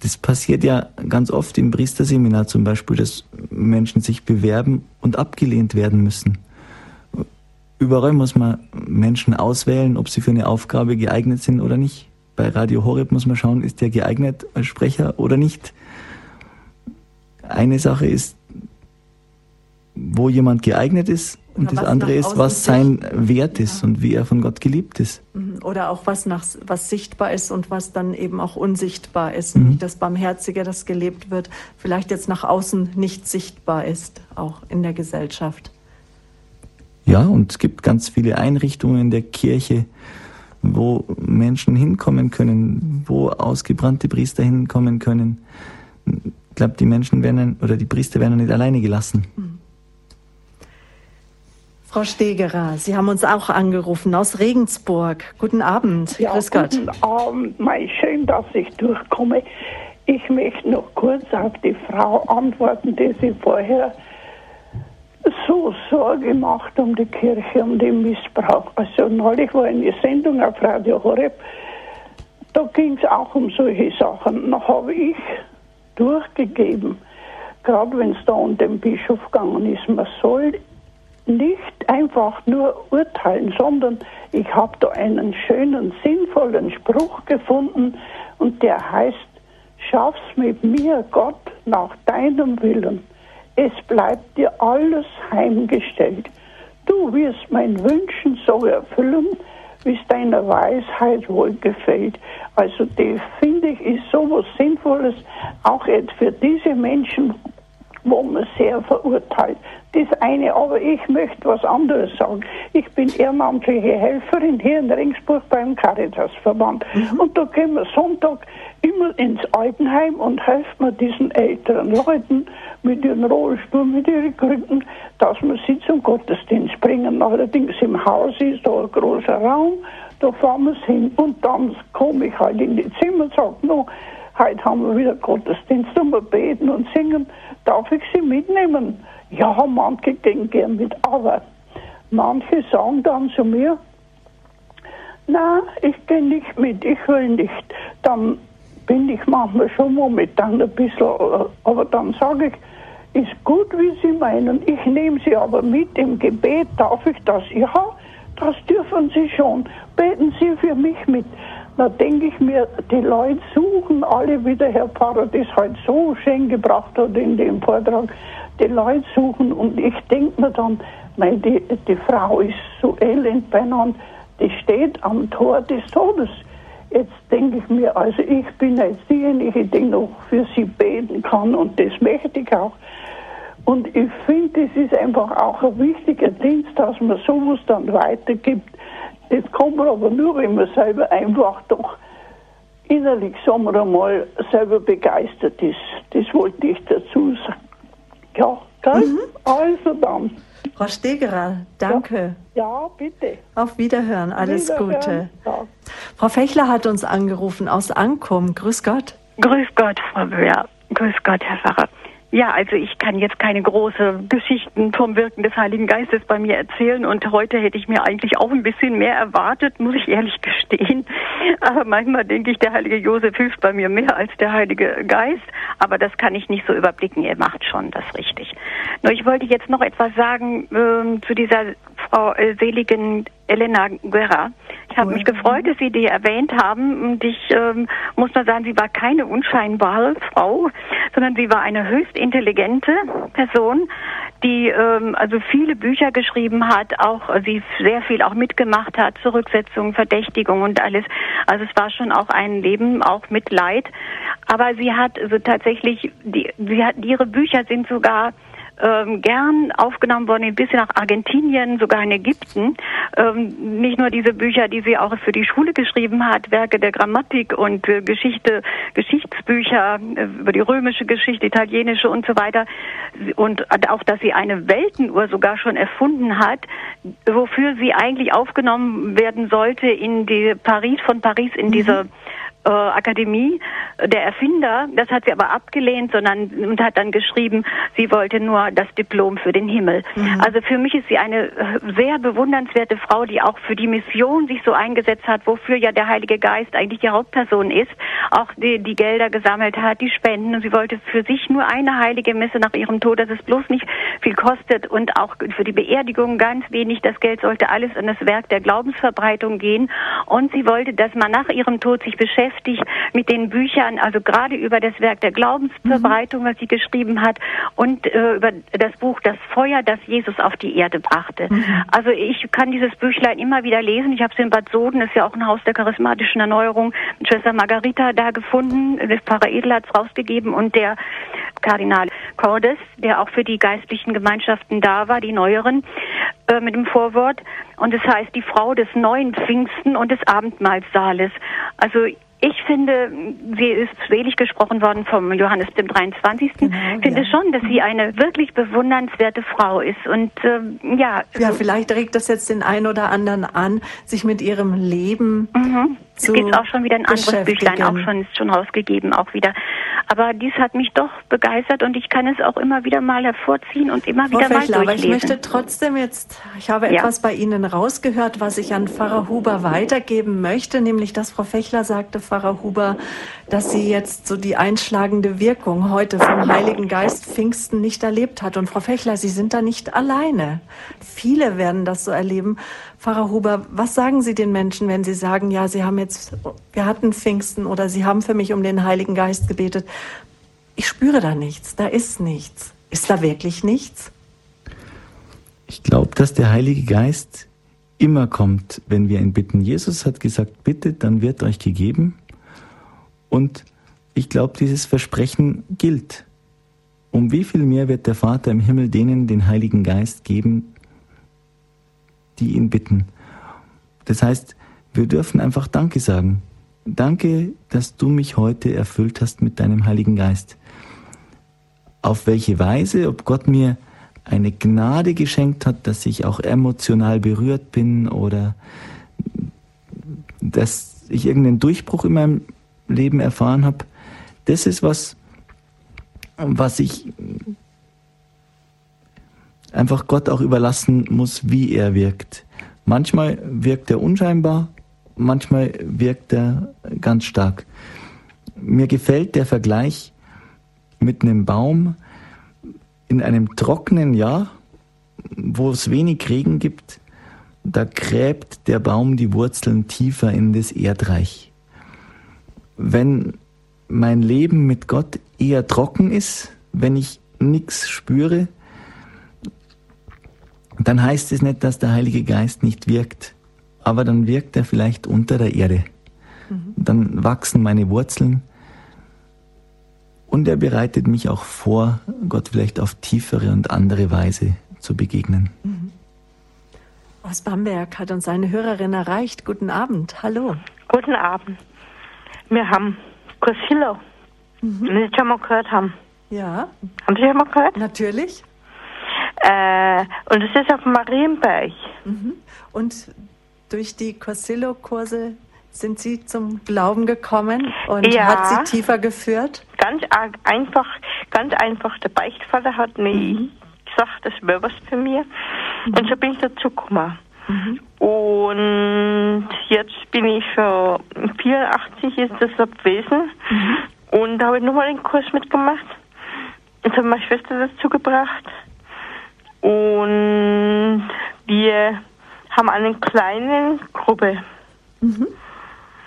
Das passiert ja ganz oft im Priesterseminar zum Beispiel, dass Menschen sich bewerben und abgelehnt werden müssen. Überall muss man Menschen auswählen, ob sie für eine Aufgabe geeignet sind oder nicht. Bei Radio Horeb muss man schauen, ist der geeignet als Sprecher oder nicht. Eine Sache ist, wo jemand geeignet ist und das andere ist, was sein Wert ist ja. und wie er von Gott geliebt ist. Mhm. Oder auch was nach was sichtbar ist und was dann eben auch unsichtbar ist. Mhm. Das Barmherzige, das gelebt wird, vielleicht jetzt nach außen nicht sichtbar ist, auch in der Gesellschaft. Ja, und es gibt ganz viele Einrichtungen in der Kirche, wo Menschen hinkommen können, wo ausgebrannte Priester hinkommen können. Ich glaube, die Menschen werden oder die Priester werden nicht alleine gelassen. Mhm. Frau Stegerer, Sie haben uns auch angerufen aus Regensburg. Guten Abend. Ja, Grüß Gott. Guten Abend. Mein schön, dass ich durchkomme. Ich möchte noch kurz auf die Frau antworten, die Sie vorher so Sorge macht um die Kirche, um den Missbrauch. Also neulich war eine Sendung auf Radio Horeb, da ging es auch um solche Sachen. Da habe ich durchgegeben, gerade wenn es da um den Bischof gegangen ist, man soll nicht einfach nur urteilen, sondern ich habe da einen schönen, sinnvollen Spruch gefunden und der heißt, schaff's mit mir, Gott, nach deinem Willen. Es bleibt dir alles heimgestellt. Du wirst mein Wünschen so erfüllen, wie es deiner Weisheit wohl gefällt. Also das finde ich ist so was Sinnvolles, auch für diese Menschen, wo man sehr verurteilt. Das eine, aber ich möchte was anderes sagen. Ich bin ehrenamtliche Helferin hier in Ringsburg beim Caritasverband. Mhm. Und da gehen wir Sonntag immer ins Altenheim und helfen wir diesen älteren Leuten mit ihren Rollstuhl, mit ihren Krücken, dass wir sie zum Gottesdienst bringen. Allerdings im Haus ist da ein großer Raum, da fahren wir hin und dann komme ich halt in die Zimmer und sage, no, heute haben wir wieder Gottesdienst und wir beten und singen, darf ich sie mitnehmen? Ja, manche gehen gern mit, aber manche sagen dann zu mir, na, ich gehe nicht mit, ich will nicht. Dann bin ich manchmal schon momentan ein bisschen, aber dann sage ich, ist gut, wie Sie meinen, ich nehme Sie aber mit im Gebet, darf ich das? Ja, das dürfen Sie schon, beten Sie für mich mit. Da denke ich mir, die Leute suchen alle, wie der Herr Pfarrer das halt so schön gebracht hat in dem Vortrag, die Leute suchen und ich denke mir dann, mein, die, die Frau ist so elend beieinander, die steht am Tor des Todes. Jetzt denke ich mir, also ich bin jetzt diejenige, die noch für sie beten kann und das möchte ich auch. Und ich finde, das ist einfach auch ein wichtiger Dienst, dass man sowas dann weitergibt. Das kommt man aber nur, wenn man selber einfach doch innerlich, sagen wir einmal, selber begeistert ist. Das wollte ich dazu sagen. Ja, gell? Mhm. Also dann. Frau Stegerer, danke. Ja, ja bitte. Auf Wiederhören, alles Wiederhören. Gute. Ja. Frau Fechler hat uns angerufen aus Ankum. Grüß Gott. Grüß Gott, Frau Böhr. Grüß Gott, Herr Pfarrer. Ja, also ich kann jetzt keine große Geschichten vom Wirken des Heiligen Geistes bei mir erzählen und heute hätte ich mir eigentlich auch ein bisschen mehr erwartet, muss ich ehrlich <laughs> gestehen. Aber manchmal denke ich, der heilige Josef hilft bei mir mehr als der Heilige Geist, aber das kann ich nicht so überblicken. Er macht schon das richtig. Nur ich wollte jetzt noch etwas sagen äh, zu dieser Frau äh, seligen Elena Guerra. Ich habe mich gefreut, dass Sie die erwähnt haben. Und ich ähm, muss nur sagen, sie war keine unscheinbare Frau, sondern sie war eine höchst intelligente Person, die ähm, also viele Bücher geschrieben hat, auch äh, sie sehr viel auch mitgemacht hat, Zurücksetzung, Verdächtigung und alles. Also es war schon auch ein Leben auch mit Leid. Aber sie hat also tatsächlich, die, sie hat, ihre Bücher sind sogar ähm, gern aufgenommen worden, ein bisschen nach Argentinien, sogar in Ägypten. Ähm, nicht nur diese Bücher, die sie auch für die Schule geschrieben hat, Werke der Grammatik und äh, Geschichte, Geschichtsbücher äh, über die römische Geschichte, italienische und so weiter. Und auch, dass sie eine Weltenuhr sogar schon erfunden hat, wofür sie eigentlich aufgenommen werden sollte in die Paris, von Paris in mhm. diese äh, Akademie der Erfinder. Das hat sie aber abgelehnt, sondern und hat dann geschrieben, sie wollte nur das Diplom für den Himmel. Mhm. Also für mich ist sie eine äh, sehr bewundernswerte Frau, die auch für die Mission sich so eingesetzt hat, wofür ja der Heilige Geist eigentlich die Hauptperson ist, auch die, die Gelder gesammelt hat, die Spenden. Und sie wollte für sich nur eine heilige Messe nach ihrem Tod, dass es bloß nicht viel kostet und auch für die Beerdigung ganz wenig. Das Geld sollte alles in das Werk der Glaubensverbreitung gehen. Und sie wollte, dass man nach ihrem Tod sich beschäftigt beschäftigt mit den Büchern, also gerade über das Werk der Glaubensverbreitung, mhm. was sie geschrieben hat, und äh, über das Buch Das Feuer, das Jesus auf die Erde brachte. Mhm. Also ich kann dieses Büchlein immer wieder lesen. Ich habe es in Bad Soden, ist ja auch ein Haus der charismatischen Erneuerung, Schwester Margarita da gefunden. Das Pfarrer Edel hat es rausgegeben und der Kardinal Cordes, der auch für die geistlichen Gemeinschaften da war, die neueren, äh, mit dem Vorwort. Und es das heißt die Frau des neuen Pfingsten und des Abendmahlsaales. Also ich finde, sie ist selig gesprochen worden vom Johannes dem 23. Genau, finde ja. schon, dass sie eine wirklich bewundernswerte Frau ist. Und ähm, ja. Ja, vielleicht regt das jetzt den einen oder anderen an, sich mit ihrem Leben mhm. Zu Es gibt auch schon wieder ein anderes Büchlein, auch schon ist schon rausgegeben, auch wieder. Aber dies hat mich doch begeistert und ich kann es auch immer wieder mal hervorziehen und immer Frau wieder Fechler, mal durchlesen. Aber ich möchte trotzdem jetzt, ich habe ja. etwas bei Ihnen rausgehört, was ich an Pfarrer Huber weitergeben möchte, nämlich dass Frau Fechler sagte, Pfarrer Huber, dass sie jetzt so die einschlagende Wirkung heute vom Heiligen Geist Pfingsten nicht erlebt hat. Und Frau Fechler, Sie sind da nicht alleine. Viele werden das so erleben. Pfarrer Huber, was sagen Sie den Menschen, wenn Sie sagen, ja, Sie haben jetzt, wir hatten Pfingsten oder Sie haben für mich um den Heiligen Geist gebetet. Ich spüre da nichts, da ist nichts. Ist da wirklich nichts? Ich glaube, dass der Heilige Geist immer kommt, wenn wir ihn bitten. Jesus hat gesagt, bittet, dann wird euch gegeben. Und ich glaube, dieses Versprechen gilt. Um wie viel mehr wird der Vater im Himmel denen den Heiligen Geist geben, die ihn bitten? Das heißt, wir dürfen einfach Danke sagen. Danke, dass du mich heute erfüllt hast mit deinem Heiligen Geist. Auf welche Weise, ob Gott mir eine Gnade geschenkt hat, dass ich auch emotional berührt bin oder dass ich irgendeinen Durchbruch in meinem Leben erfahren habe, das ist was, was ich einfach Gott auch überlassen muss, wie er wirkt. Manchmal wirkt er unscheinbar, manchmal wirkt er ganz stark. Mir gefällt der Vergleich mit einem Baum in einem trockenen Jahr, wo es wenig Regen gibt, da gräbt der Baum die Wurzeln tiefer in das Erdreich. Wenn mein Leben mit Gott eher trocken ist, wenn ich nichts spüre, dann heißt es nicht, dass der Heilige Geist nicht wirkt, aber dann wirkt er vielleicht unter der Erde. Mhm. Dann wachsen meine Wurzeln und er bereitet mich auch vor, Gott vielleicht auf tiefere und andere Weise zu begegnen. Mhm. Aus Bamberg hat uns eine Hörerin erreicht. Guten Abend. Hallo. Guten Abend. Wir haben Cosillo. Mhm. Wenn Sie schon mal gehört haben. Ja. Haben Sie schon mal gehört? Natürlich. Äh, und es ist auf Marienberg. Mhm. Und durch die Cosillo-Kurse sind Sie zum Glauben gekommen und ja, hat Sie tiefer geführt? Ganz einfach, ganz einfach. Der Beichtvater hat mir mhm. gesagt, das wäre was für mir. Mhm. Und so bin ich dazu gekommen. Mhm. Und jetzt bin ich schon 84, ist das abwesend. Mhm. Und da habe ich nochmal einen Kurs mitgemacht. Jetzt hat meine Schwester dazu gebracht. Und wir haben eine kleine Gruppe. Mhm.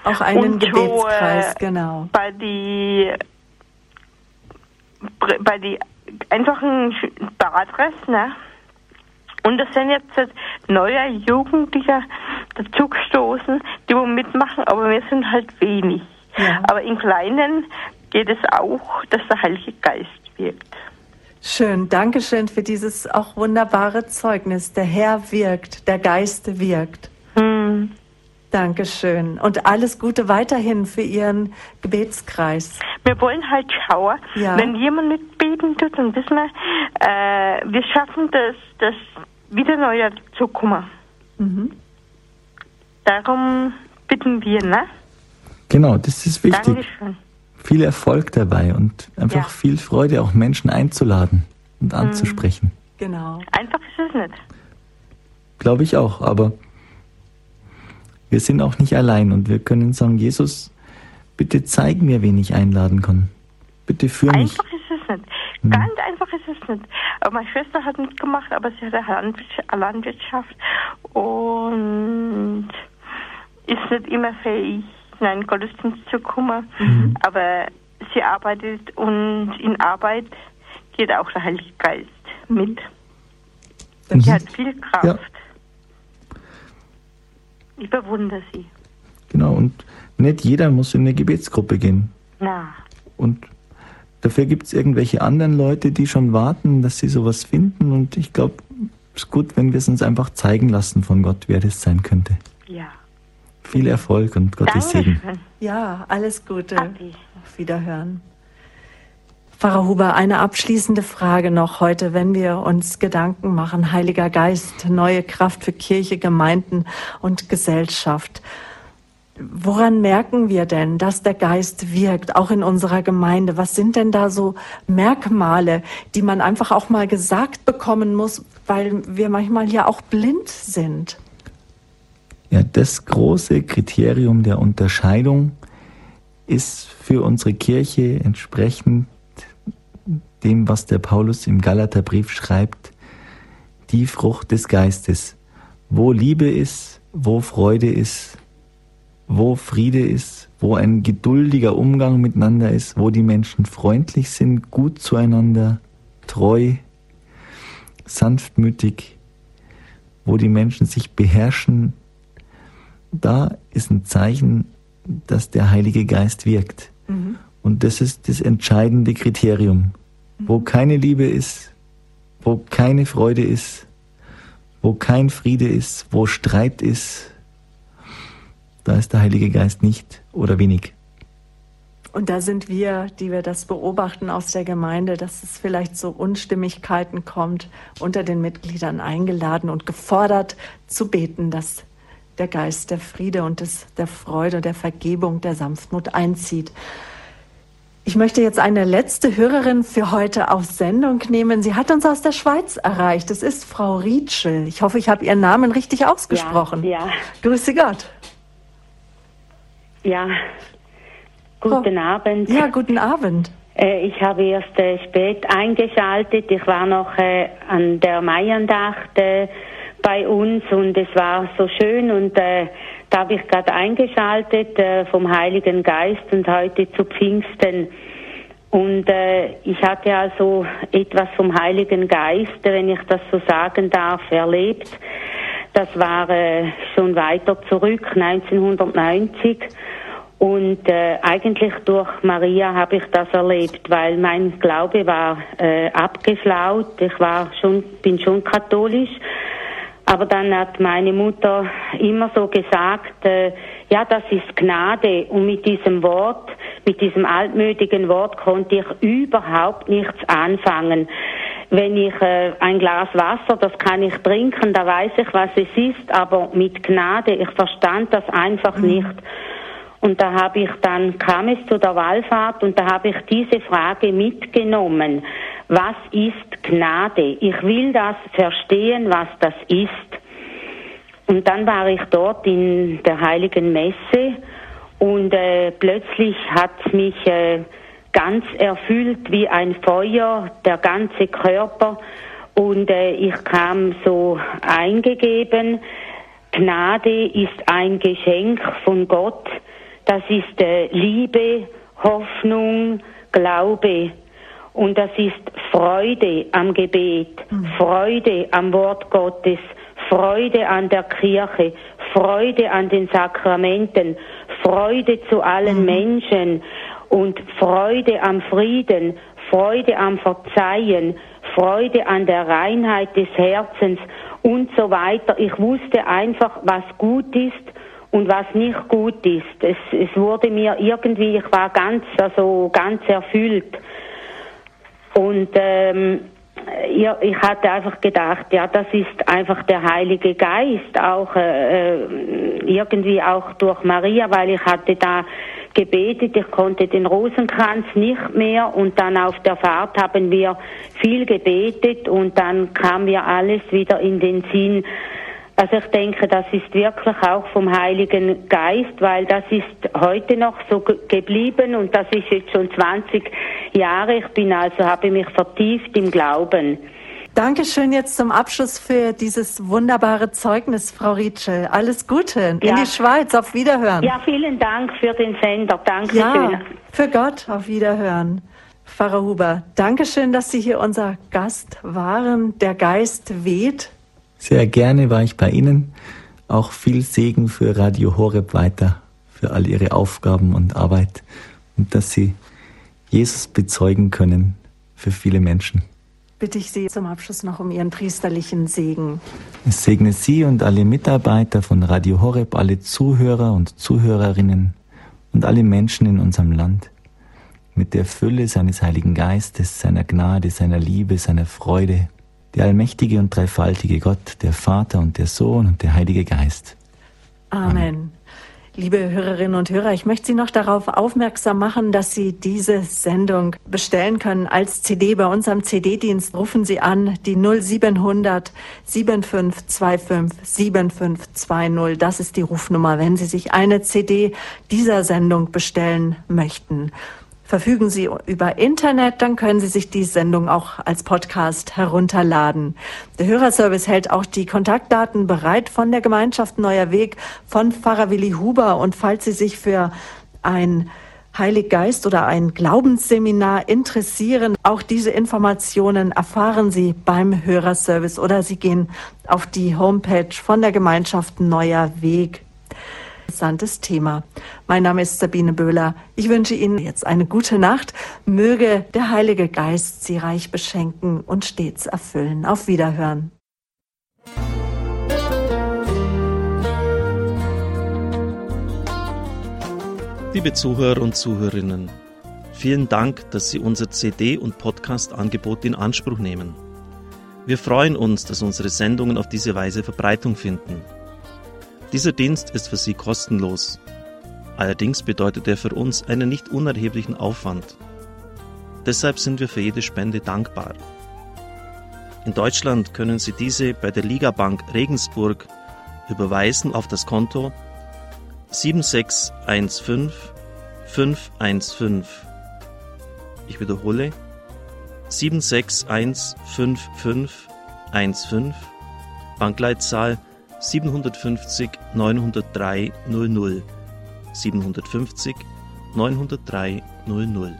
Auch einen und Gebetskreis, so, äh, genau. Bei die, bei die einfachen Badress, ne? Und es sind jetzt neue Jugendliche dazugestoßen, die wo mitmachen, aber wir sind halt wenig. Ja. Aber im Kleinen geht es auch, dass der Heilige Geist wirkt. Schön, Dankeschön für dieses auch wunderbare Zeugnis. Der Herr wirkt, der Geist wirkt. Hm. Dankeschön. Und alles Gute weiterhin für Ihren Gebetskreis. Wir wollen halt schauen, Ja. wenn jemand mitbeten tut, dann wissen wir, äh, wir schaffen das, das wieder neu zu kommen. Mhm. Darum bitten wir, ne? Genau, das ist wichtig. Dankeschön. Viel Erfolg dabei und einfach Ja. viel Freude, auch Menschen einzuladen und anzusprechen. Genau. Einfach ist es nicht. Glaube ich auch, aber wir sind auch nicht allein und wir können sagen, Jesus, bitte zeig mir, wen ich einladen kann. Bitte führ mich. Einfach ist es nicht. Ganz einfach ist es nicht. Aber meine Schwester hat mitgemacht, aber sie hat eine Landwirtschaft, Landwirtschaft und ist nicht immer fähig, in einen Gottesdienst zu kommen. Aber sie arbeitet und in Arbeit geht auch der Heilige Geist mit. Mhm. Sie hat viel Kraft. Ja. Ich bewundere sie. Genau, und nicht jeder muss in eine Gebetsgruppe gehen. Na, Und dafür gibt es irgendwelche anderen Leute, die schon warten, dass sie sowas finden. Und ich glaube, es ist gut, wenn wir es uns einfach zeigen lassen von Gott, wer das sein könnte. ja. Viel Erfolg und Gottes Segen. Ja, alles Gute. Auf Wiederhören. Pfarrer Huber, eine abschließende Frage noch heute, wenn wir uns Gedanken machen, Heiliger Geist, neue Kraft für Kirche, Gemeinden und Gesellschaft. Woran merken wir denn, dass der Geist wirkt, auch in unserer Gemeinde? Was sind denn da so Merkmale, die man einfach auch mal gesagt bekommen muss, weil wir manchmal ja auch blind sind? Ja, das große Kriterium der Unterscheidung ist für unsere Kirche entsprechend dem, was der Paulus im Galaterbrief schreibt, die Frucht des Geistes. Wo Liebe ist, wo Freude ist, wo Friede ist, wo ein geduldiger Umgang miteinander ist, wo die Menschen freundlich sind, gut zueinander, treu, sanftmütig, wo die Menschen sich beherrschen, da ist ein Zeichen, dass der Heilige Geist wirkt. Und das ist das entscheidende Kriterium. Wo keine Liebe ist, wo keine Freude ist, wo kein Friede ist, wo Streit ist, da ist der Heilige Geist nicht oder wenig. Und da sind wir, die wir das beobachten aus der Gemeinde, dass es vielleicht so Unstimmigkeiten kommt, unter den Mitgliedern eingeladen und gefordert zu beten, dass der Geist der Friede und des, der Freude, der Vergebung, der Sanftmut einzieht. Ich möchte jetzt eine letzte Hörerin für heute auf Sendung nehmen. Sie hat uns aus der Schweiz erreicht. Es ist Frau Rietschel. Ich hoffe, ich habe Ihren Namen richtig ausgesprochen. Ja, ja. Grüße Gott. Ja, guten Abend. Ja, guten Abend. Äh, ich habe erst äh, spät eingeschaltet. Ich war noch äh, an der Maiandacht bei uns und es war so schön und äh, da habe ich gerade eingeschaltet äh, vom Heiligen Geist und heute zu Pfingsten. Und äh, ich hatte also etwas vom Heiligen Geist, wenn ich das so sagen darf, erlebt. Das war äh, schon weiter zurück, 1990. Und äh, eigentlich durch Maria habe ich das erlebt, weil mein Glaube war äh, abgeflaut. Ich war schon, bin schon katholisch. Aber dann hat meine Mutter immer so gesagt, äh, ja, das ist Gnade. Und mit diesem Wort, mit diesem altmütigen Wort konnte ich überhaupt nichts anfangen. Wenn ich äh, ein Glas Wasser, das kann ich trinken, da weiß ich, was es ist, aber mit Gnade, ich verstand das einfach nicht. Und da habe ich dann, kam es zu der Wallfahrt und da habe ich diese Frage mitgenommen. Was ist Gnade? Ich will das verstehen, was das ist. Und dann war ich dort in der heiligen Messe und äh, plötzlich hat mich äh, ganz erfüllt wie ein Feuer, der ganze Körper. Und äh, ich kam so eingegeben, Gnade ist ein Geschenk von Gott. Das ist äh, Liebe, Hoffnung, Glaube. Und das ist Freude am Gebet, Freude am Wort Gottes, Freude an der Kirche, Freude an den Sakramenten, Freude zu allen Menschen und Freude am Frieden, Freude am Verzeihen, Freude an der Reinheit des Herzens und so weiter. Ich wusste einfach, was gut ist und was nicht gut ist. Es, es wurde mir irgendwie, ich war ganz, also ganz erfüllt. Und ähm, ja, ich hatte einfach gedacht, ja, das ist einfach der Heilige Geist, auch äh, äh, irgendwie auch durch Maria, weil ich hatte da gebetet, ich konnte den Rosenkranz nicht mehr und dann auf der Fahrt haben wir viel gebetet und dann kam mir alles wieder in den Sinn, also ich denke, das ist wirklich auch vom Heiligen Geist, weil das ist heute noch so geblieben und das ist jetzt schon 20 Jahre. Ich bin also, habe mich vertieft im Glauben. Dankeschön jetzt zum Abschluss für dieses wunderbare Zeugnis, Frau Rietschel. Alles Gute ja. in die Schweiz. Auf Wiederhören. Ja, vielen Dank für den Sender. Dankeschön. Ja, für Gott. Auf Wiederhören. Pfarrer Huber, Dankeschön, dass Sie hier unser Gast waren. Der Geist weht. Sehr gerne war ich bei Ihnen. Auch viel Segen für Radio Horeb weiter, für all Ihre Aufgaben und Arbeit und dass Sie Jesus bezeugen können für viele Menschen. Bitte ich Sie zum Abschluss noch um Ihren priesterlichen Segen. Ich segne Sie und alle Mitarbeiter von Radio Horeb, alle Zuhörer und Zuhörerinnen und alle Menschen in unserem Land mit der Fülle seines Heiligen Geistes, seiner Gnade, seiner Liebe, seiner Freude der allmächtige und dreifaltige Gott, der Vater und der Sohn und der Heilige Geist. Amen. Amen. Liebe Hörerinnen und Hörer, ich möchte Sie noch darauf aufmerksam machen, dass Sie diese Sendung bestellen können als CD bei uns am CD-Dienst. Rufen Sie an die 0700 7525 7520. Das ist die Rufnummer, wenn Sie sich eine CD dieser Sendung bestellen möchten. Verfügen Sie über Internet, dann können Sie sich die Sendung auch als Podcast herunterladen. Der Hörerservice hält auch die Kontaktdaten bereit von der Gemeinschaft Neuer Weg von Pfarrer Willi Huber. Und falls Sie sich für ein Heiliggeist oder ein Glaubensseminar interessieren, auch diese Informationen erfahren Sie beim Hörerservice oder Sie gehen auf die Homepage von der Gemeinschaft Neuer Weg interessantes Thema. Mein Name ist Sabine Böhler. Ich wünsche Ihnen jetzt eine gute Nacht. Möge der Heilige Geist Sie reich beschenken und stets erfüllen. Auf Wiederhören. Liebe Zuhörer und Zuhörerinnen, vielen Dank, dass Sie unser CD- und Podcast-Angebot in Anspruch nehmen. Wir freuen uns, dass unsere Sendungen auf diese Weise Verbreitung finden. Dieser Dienst ist für Sie kostenlos. Allerdings bedeutet er für uns einen nicht unerheblichen Aufwand. Deshalb sind wir für jede Spende dankbar. In Deutschland können Sie diese bei der Ligabank Regensburg überweisen auf das Konto 7615 515. Ich wiederhole 7615515 Bankleitzahl 750 903 00 750 903 00.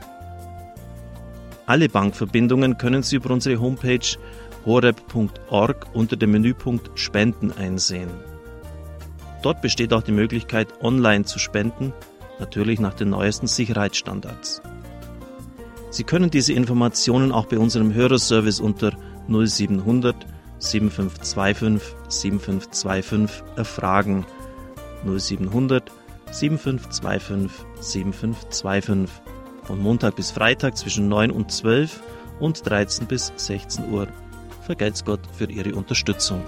Alle Bankverbindungen können Sie über unsere Homepage horeb.org unter dem Menüpunkt Spenden einsehen. Dort besteht auch die Möglichkeit, online zu spenden, natürlich nach den neuesten Sicherheitsstandards. Sie können diese Informationen auch bei unserem Hörerservice unter 0700 7525 7525 erfragen. 0700 7525 7525 von Montag bis Freitag zwischen 9 und 12 und 13 bis 16 Uhr. Vergelt's Gott für Ihre Unterstützung.